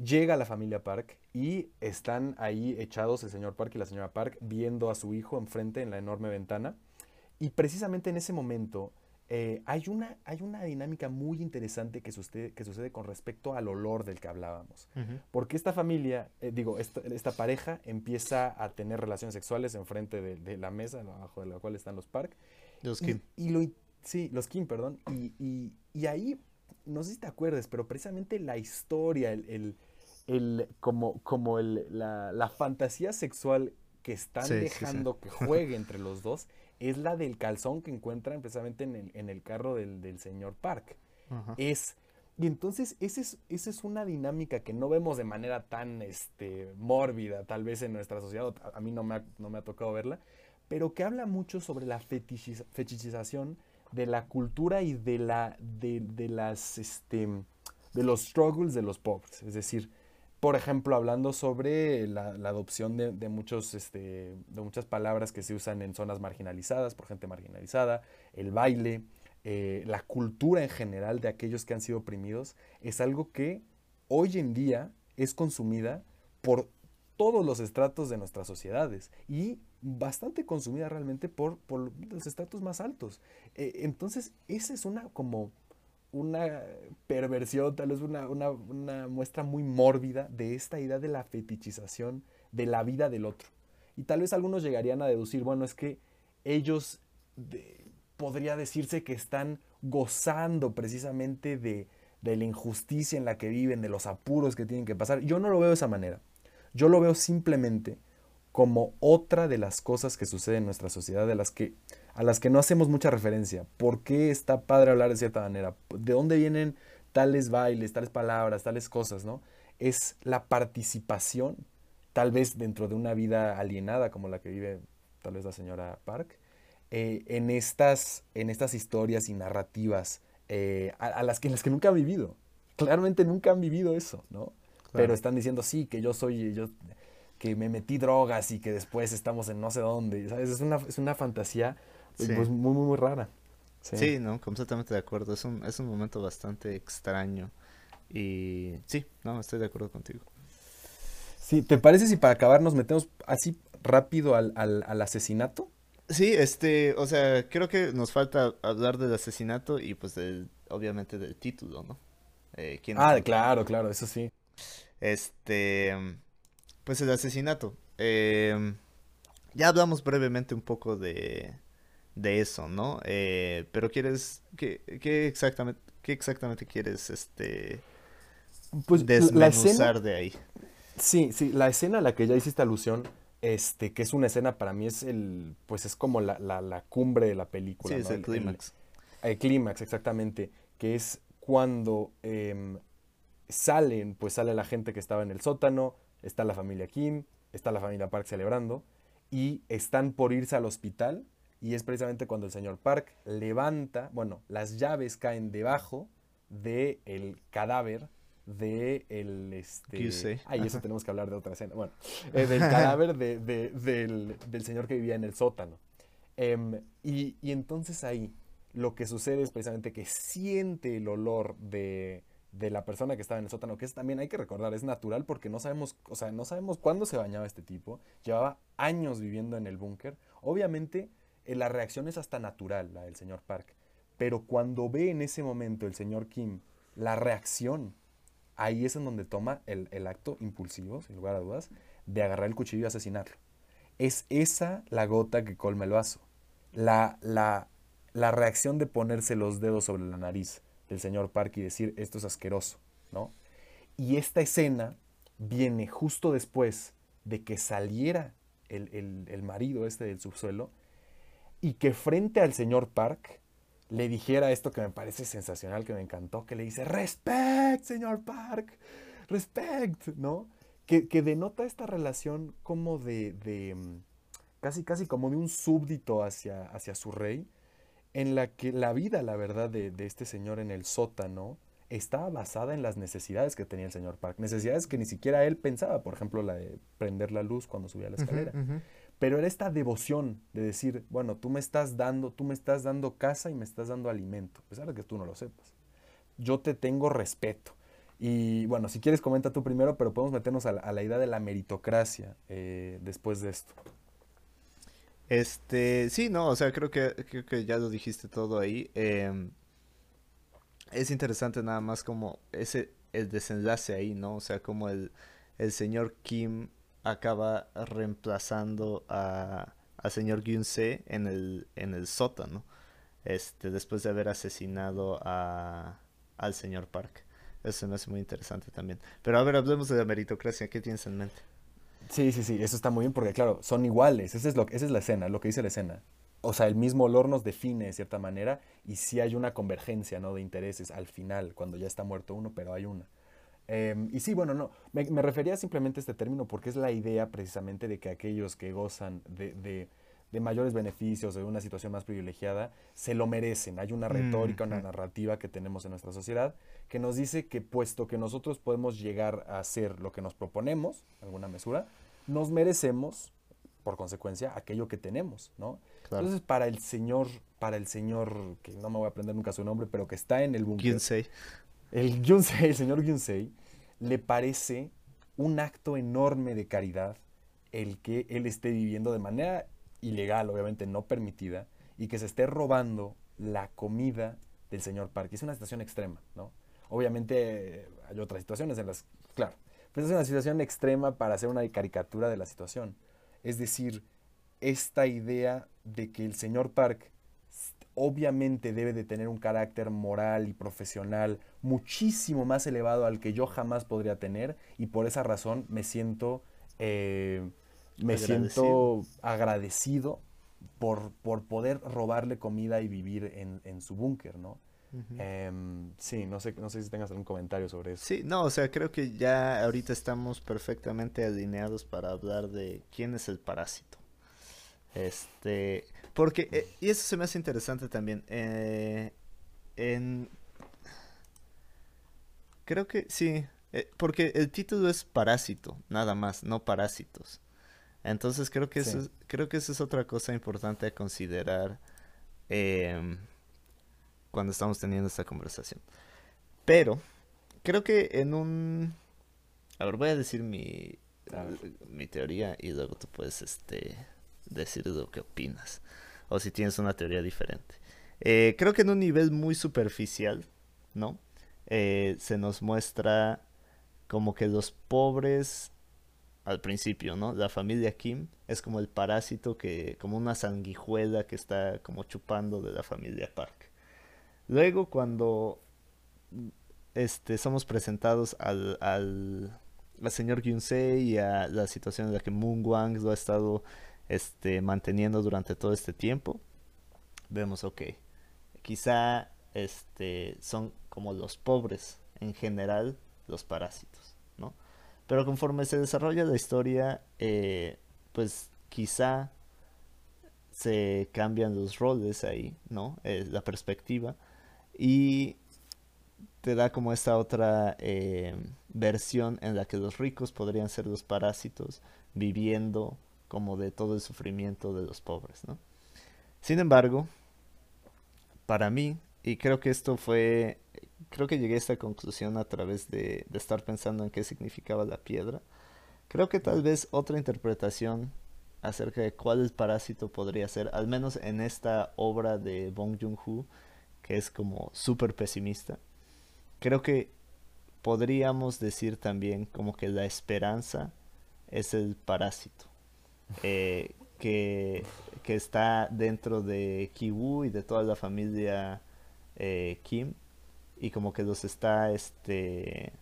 llega la familia Park y están ahí echados el señor Park y la señora Park viendo a su hijo enfrente en la enorme ventana, y precisamente en ese momento eh, hay, una, hay una dinámica muy interesante que sucede, que sucede con respecto al olor del que hablábamos. Porque esta familia, eh, digo, esta, pareja empieza a tener relaciones sexuales enfrente de, de la mesa abajo de la cual están los Park. Los. Y, lo, sí, los Kim, perdón. Y, y, ahí, no sé si te acuerdas, pero precisamente la historia, el, el, como, como el, la, la, fantasía sexual que están dejando que juegue entre los dos es la del calzón que encuentran precisamente en el, en el carro del, del, señor Park. Es, y entonces esa es, esa es una dinámica que no vemos de manera tan este, mórbida, tal vez en nuestra sociedad, a, mí no me, ha, no me ha tocado verla, pero que habla mucho sobre la fetichización de la cultura y de, la, de, de las, este, de los struggles de los pobres. Es decir, por ejemplo, hablando sobre la, adopción de, muchos, este, de muchas palabras que se usan en zonas marginalizadas, por gente marginalizada, el baile, eh, la cultura en general de aquellos que han sido oprimidos, es algo que hoy en día es consumida por todos los estratos de nuestras sociedades y bastante consumida realmente por, los estratos más altos. Eh, entonces, esa es una como una perversión, tal vez una, muestra muy mórbida de esta idea de la fetichización de la vida del otro. Y tal vez algunos llegarían a deducir, bueno, es que ellos podría decirse que están gozando precisamente de, de la injusticia en la que viven, de los apuros que tienen que pasar. Yo no lo veo de esa manera. Yo lo veo simplemente como otra de las cosas que suceden en nuestra sociedad, de las que a las que no hacemos mucha referencia. ¿Por qué está padre hablar de cierta manera? ¿De dónde vienen tales bailes, tales palabras, tales cosas, no? Es la participación, tal vez dentro de una vida alienada como la que vive tal vez la señora Park, eh, en, estas, en estas historias y narrativas eh, a, las que, en las que nunca han vivido. Claramente nunca han vivido eso, ¿no? Pero están diciendo, sí, que yo soy, yo, que me metí drogas y que después estamos en no sé dónde, ¿sabes? Es una, es una fantasía pues, muy, muy, muy rara. Sí. no, completamente de acuerdo. Es un, es un momento bastante extraño. Y sí, no, estoy de acuerdo contigo. Sí, ¿te parece si para acabar nos metemos así rápido al, al, asesinato? Sí, este, o sea, creo que nos falta hablar del asesinato y pues del, obviamente del título, ¿no? Eh, ah, claro, claro, eso sí. Este, pues el asesinato. Eh, ya hablamos brevemente un poco de, de eso, ¿no? Eh, pero quieres, ¿qué, qué, exactamente, qué exactamente quieres, este, pues, desmenuzar de ahí? Sí, sí, la escena a la que ya hiciste alusión, este, que es una escena para mí es el, pues es como la, la, cumbre de la película. Sí, es el, clímax. El, clímax, exactamente, que es cuando em, salen, pues sale la gente que estaba en el sótano, está la familia Kim, está la familia Park celebrando, y están por irse al hospital, y es precisamente cuando el señor Park levanta, bueno, las llaves caen debajo del el cadáver de el este ay eso tenemos que hablar de otra escena bueno eh, del <laughs> cadáver de, del, del, señor que vivía en el sótano. Em, y, y, entonces ahí lo que sucede es precisamente que siente el olor de, de la persona que estaba en el sótano que es también hay que recordar es natural porque no sabemos o sea no sabemos cuándo se bañaba este tipo llevaba años viviendo en el búnker obviamente eh, la reacción es hasta natural la del señor Park pero cuando ve en ese momento el señor Kim la reacción ahí es en donde toma el, acto impulsivo, sin lugar a dudas, de agarrar el cuchillo y asesinarlo. Es esa la gota que colma el vaso. La, la, la reacción de ponerse los dedos sobre la nariz del señor Park y decir esto es asqueroso, ¿no? Y esta escena viene justo después de que saliera el, el marido este del subsuelo y que frente al señor Park le dijera esto que me parece sensacional, que me encantó, que le dice, respect, señor Park, respect, ¿no? Que, que denota esta relación como de, de, mm, casi, casi como de un súbdito hacia, hacia su rey, en la que la vida, la verdad, de, de este señor en el sótano estaba basada en las necesidades que tenía el señor Park, necesidades que ni siquiera él pensaba, por ejemplo, la de prender la luz cuando subía la escalera. Pero era esta devoción de decir, bueno, tú me estás dando, tú me estás dando casa y me estás dando alimento, a pesar de que tú no lo sepas. Yo te tengo respeto. Y bueno, si quieres comenta tú primero, pero podemos meternos a la, idea de la meritocracia eh, después de esto. Este, sí, no, o sea, creo que, creo que ya lo dijiste todo ahí. Em, es interesante nada más como ese, el desenlace ahí, ¿no? O sea, como el, el señor Kim acaba reemplazando a, al señor Gyunse en el, en el sótano, este, después de haber asesinado a, al señor Park. Eso me hace muy interesante también. Pero a ver, hablemos de la meritocracia. ¿Qué tienes en mente? Sí, sí, sí, eso está muy bien porque, claro, son iguales. Esa es, lo, esa es la escena, lo que dice la escena. O sea, el mismo olor nos define de cierta manera y sí hay una convergencia ¿no? de intereses al final, cuando ya está muerto uno, pero hay una. Em, y sí, bueno, no, me, refería simplemente a este término porque es la idea precisamente de que aquellos que gozan de, de, mayores beneficios, de una situación más privilegiada, se lo merecen. Hay una retórica, una narrativa que tenemos en nuestra sociedad que nos dice que puesto que nosotros podemos llegar a hacer lo que nos proponemos, alguna mesura, nos merecemos, por consecuencia, aquello que tenemos, ¿no? Entonces, para el señor, para el señor, que no me voy a aprender nunca su nombre, pero que está en el búnker el, el señor Yunsei, le parece un acto enorme de caridad el que él esté viviendo de manera ilegal, obviamente no permitida, y que se esté robando la comida del señor Park. Es una situación extrema, ¿no? Obviamente hay otras situaciones en las, claro, pero es una situación extrema para hacer una caricatura de la situación. Es decir, esta idea de que el señor Park obviamente debe de tener un carácter moral y profesional muchísimo más elevado al que yo jamás podría tener y por esa razón me siento eh, me agradecido. siento agradecido por, por, poder robarle comida y vivir en, su búnker, ¿no? Em, sí, no sé, no sé si tengas algún comentario sobre eso. Sí, no, o sea, creo que ya ahorita estamos perfectamente alineados para hablar de quién es el parásito. Este, porque, eh, y eso se me hace interesante también. Eh, en. Creo que sí. Eh, porque el título es Parásito, nada más, no Parásitos. Entonces creo que, eso, creo que eso es otra cosa importante a considerar em, cuando estamos teniendo esta conversación. Pero creo que en un... A ver, voy a decir mi, mi teoría y luego tú puedes este, decir lo que opinas. O si tienes una teoría diferente. Eh, creo que en un nivel muy superficial, ¿no? Eh, se nos muestra como que los pobres al principio, ¿no? La familia Kim es como el parásito que, como una sanguijuela que está como chupando de la familia Park. Luego cuando este, somos presentados al, al, señor Gyunsei y a la situación en la que Moon Wang lo ha estado este, manteniendo durante todo este tiempo, vemos, ok, quizá este, son como los pobres en general los parásitos, ¿no? Pero conforme se desarrolla la historia, eh, pues quizá se cambian los roles ahí, ¿no? Eh, la perspectiva y te da como esta otra eh, versión en la que los ricos podrían ser los parásitos viviendo como de todo el sufrimiento de los pobres, ¿no? Sin embargo, para mí, y creo que esto fue, creo que llegué a esta conclusión a través de, de estar pensando en qué significaba la piedra, creo que tal vez otra interpretación acerca de cuál el parásito podría ser, al menos en esta obra de Bong Joon-ho, que es como súper pesimista, creo que podríamos decir también como que la esperanza es el parásito <laughs> eh, que, está dentro de Kiwu y de toda la familia eh, Kim y como que los está este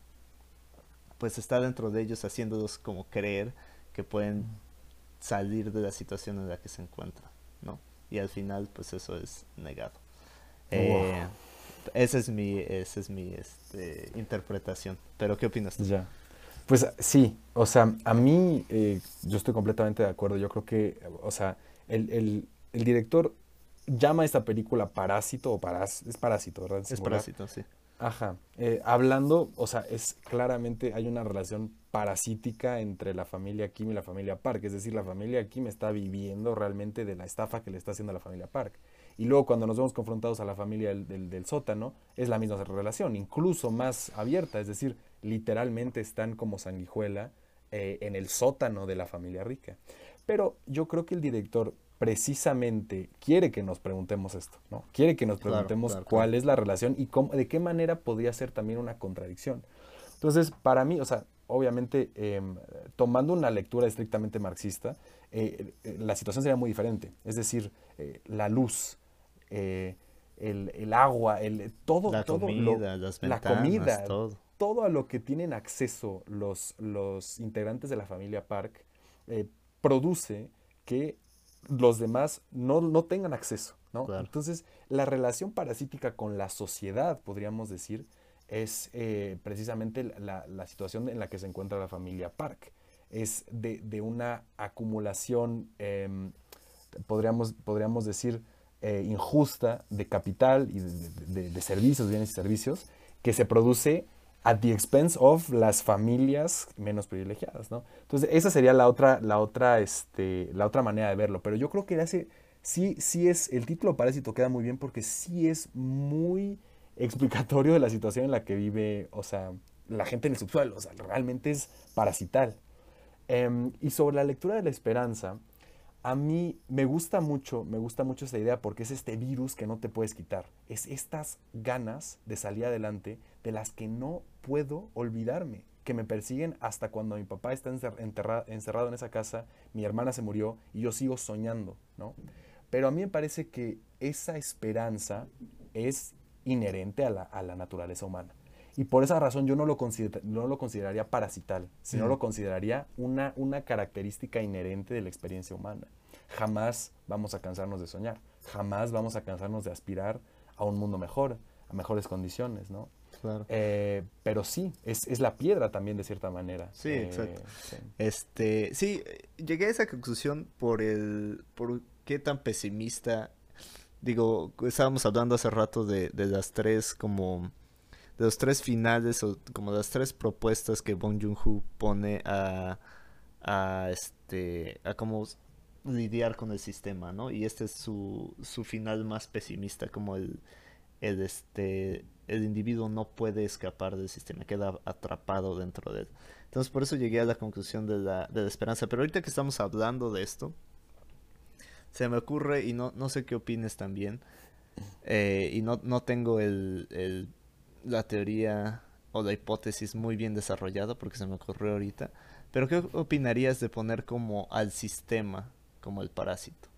pues está dentro de ellos haciéndolos como creer que pueden salir de la situación en la que se encuentran, ¿no? Y al final pues eso es negado. Eh, esa es mi, esa es mi este, interpretación. Pero, ¿qué opinas tú? Ya. Pues sí, o sea, a mí eh, yo estoy completamente de acuerdo. Yo creo que, o sea, el, el, el director llama esta película Parásito o Parás, es Parásito, ¿verdad? Es Parásito, sí. Ajá. Eh, hablando, o sea, es claramente hay una relación parasítica entre la familia Kim y la familia Park. Es decir, la familia Kim está viviendo realmente de la estafa que le está haciendo a la familia Park. Y luego cuando nos vemos confrontados a la familia del, del, sótano, es la misma relación, incluso más abierta, es decir, literalmente están como sanguijuela eh, en el sótano de la familia rica. Pero yo creo que el director precisamente quiere que nos preguntemos esto, ¿no? Quiere que nos preguntemos cuál es la relación y cómo, de qué manera podría ser también una contradicción. Entonces, para mí, o sea, obviamente, em, tomando una lectura estrictamente marxista, eh, eh, la situación sería muy diferente. Es decir, la luz, eh, el, agua, el, todo, la todo comida, las ventanas, la comida, todo. todo. a lo que tienen acceso los, los integrantes de la familia Park eh, produce que los demás no, no tengan acceso. ¿no? Entonces, la relación parasítica con la sociedad, podríamos decir, es eh, precisamente la, la, situación en la que se encuentra la familia Park. Es de, de una acumulación, em, podríamos, podríamos decir, eh, injusta de capital y de, servicios, bienes y servicios, que se produce at the expense of las familias menos privilegiadas, ¿no? Entonces, esa sería la otra, la otra, este, la otra manera de verlo. Pero yo creo que hace, sí, sí es, el título Parásito queda muy bien porque sí es muy explicatorio de la situación en la que vive, o sea, la gente en el subsuelo, o sea, realmente es parasital. Em, y sobre la lectura de la esperanza, a mí me gusta mucho, me gusta mucho esa idea porque es este virus que no te puedes quitar. Es estas ganas de salir adelante de las que no puedo olvidarme, que me persiguen hasta cuando mi papá está encerrado en esa casa, mi hermana se murió y yo sigo soñando, ¿no? Pero a mí me parece que esa esperanza es inherente a la, a la naturaleza humana. Y por esa razón yo no lo, no lo consideraría parasital, sino lo consideraría una, una característica inherente de la experiencia humana. Jamás vamos a cansarnos de soñar, jamás vamos a cansarnos de aspirar a un mundo mejor, a mejores condiciones, ¿no? Claro. Eh, pero sí, es, es, la piedra también de cierta manera. Sí, eh, exacto. Sí. Este, sí, llegué a esa conclusión por el, por qué tan pesimista, digo, estábamos hablando hace rato de, de las tres como de los tres finales o como las tres propuestas que Bong Joon-ho pone a, a este a cómo lidiar con el sistema, ¿no? Y este es su, su final más pesimista, como el, el, este, el individuo no puede escapar del sistema, queda atrapado dentro de él. Entonces por eso llegué a la conclusión de la, de la esperanza. Pero ahorita que estamos hablando de esto, se me ocurre, y no, no sé qué opines también, eh, y no, no tengo el, el, la teoría o la hipótesis muy bien desarrollada porque se me ocurrió ahorita, pero ¿qué opinarías de poner como al sistema como el parásito?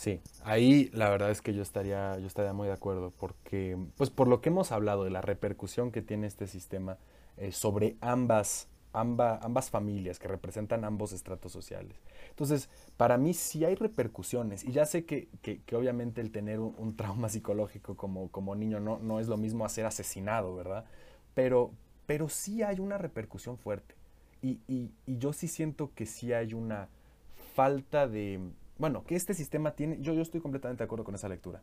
Sí, ahí la verdad es que yo estaría, yo estaría muy de acuerdo, porque, pues por lo que hemos hablado de la repercusión que tiene este sistema eh, sobre ambas, ambas familias que representan ambos estratos sociales. Entonces, para mí sí hay repercusiones, y ya sé que, que, obviamente el tener un, trauma psicológico como, como niño no, no es lo mismo a ser asesinado, ¿verdad? Pero, pero sí hay una repercusión fuerte, y, y, y yo sí siento que sí hay una falta de bueno, que este sistema tiene, yo, yo estoy completamente de acuerdo con esa lectura,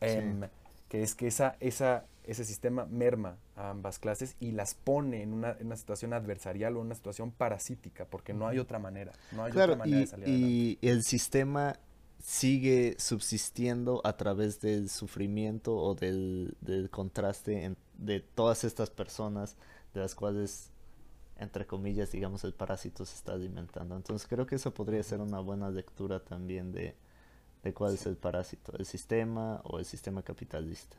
em, que es que esa, esa, ese sistema merma a ambas clases y las pone en una, en una situación adversarial o en una situación parasítica, porque no hay otra manera, no hay otra manera y, de salir Y el sistema sigue subsistiendo a través del sufrimiento o del, del contraste de todas estas personas de las cuales entre comillas, digamos, el parásito se está alimentando. Entonces creo que eso podría ser una buena lectura también de, de cuál es el parásito, el sistema o el sistema capitalista.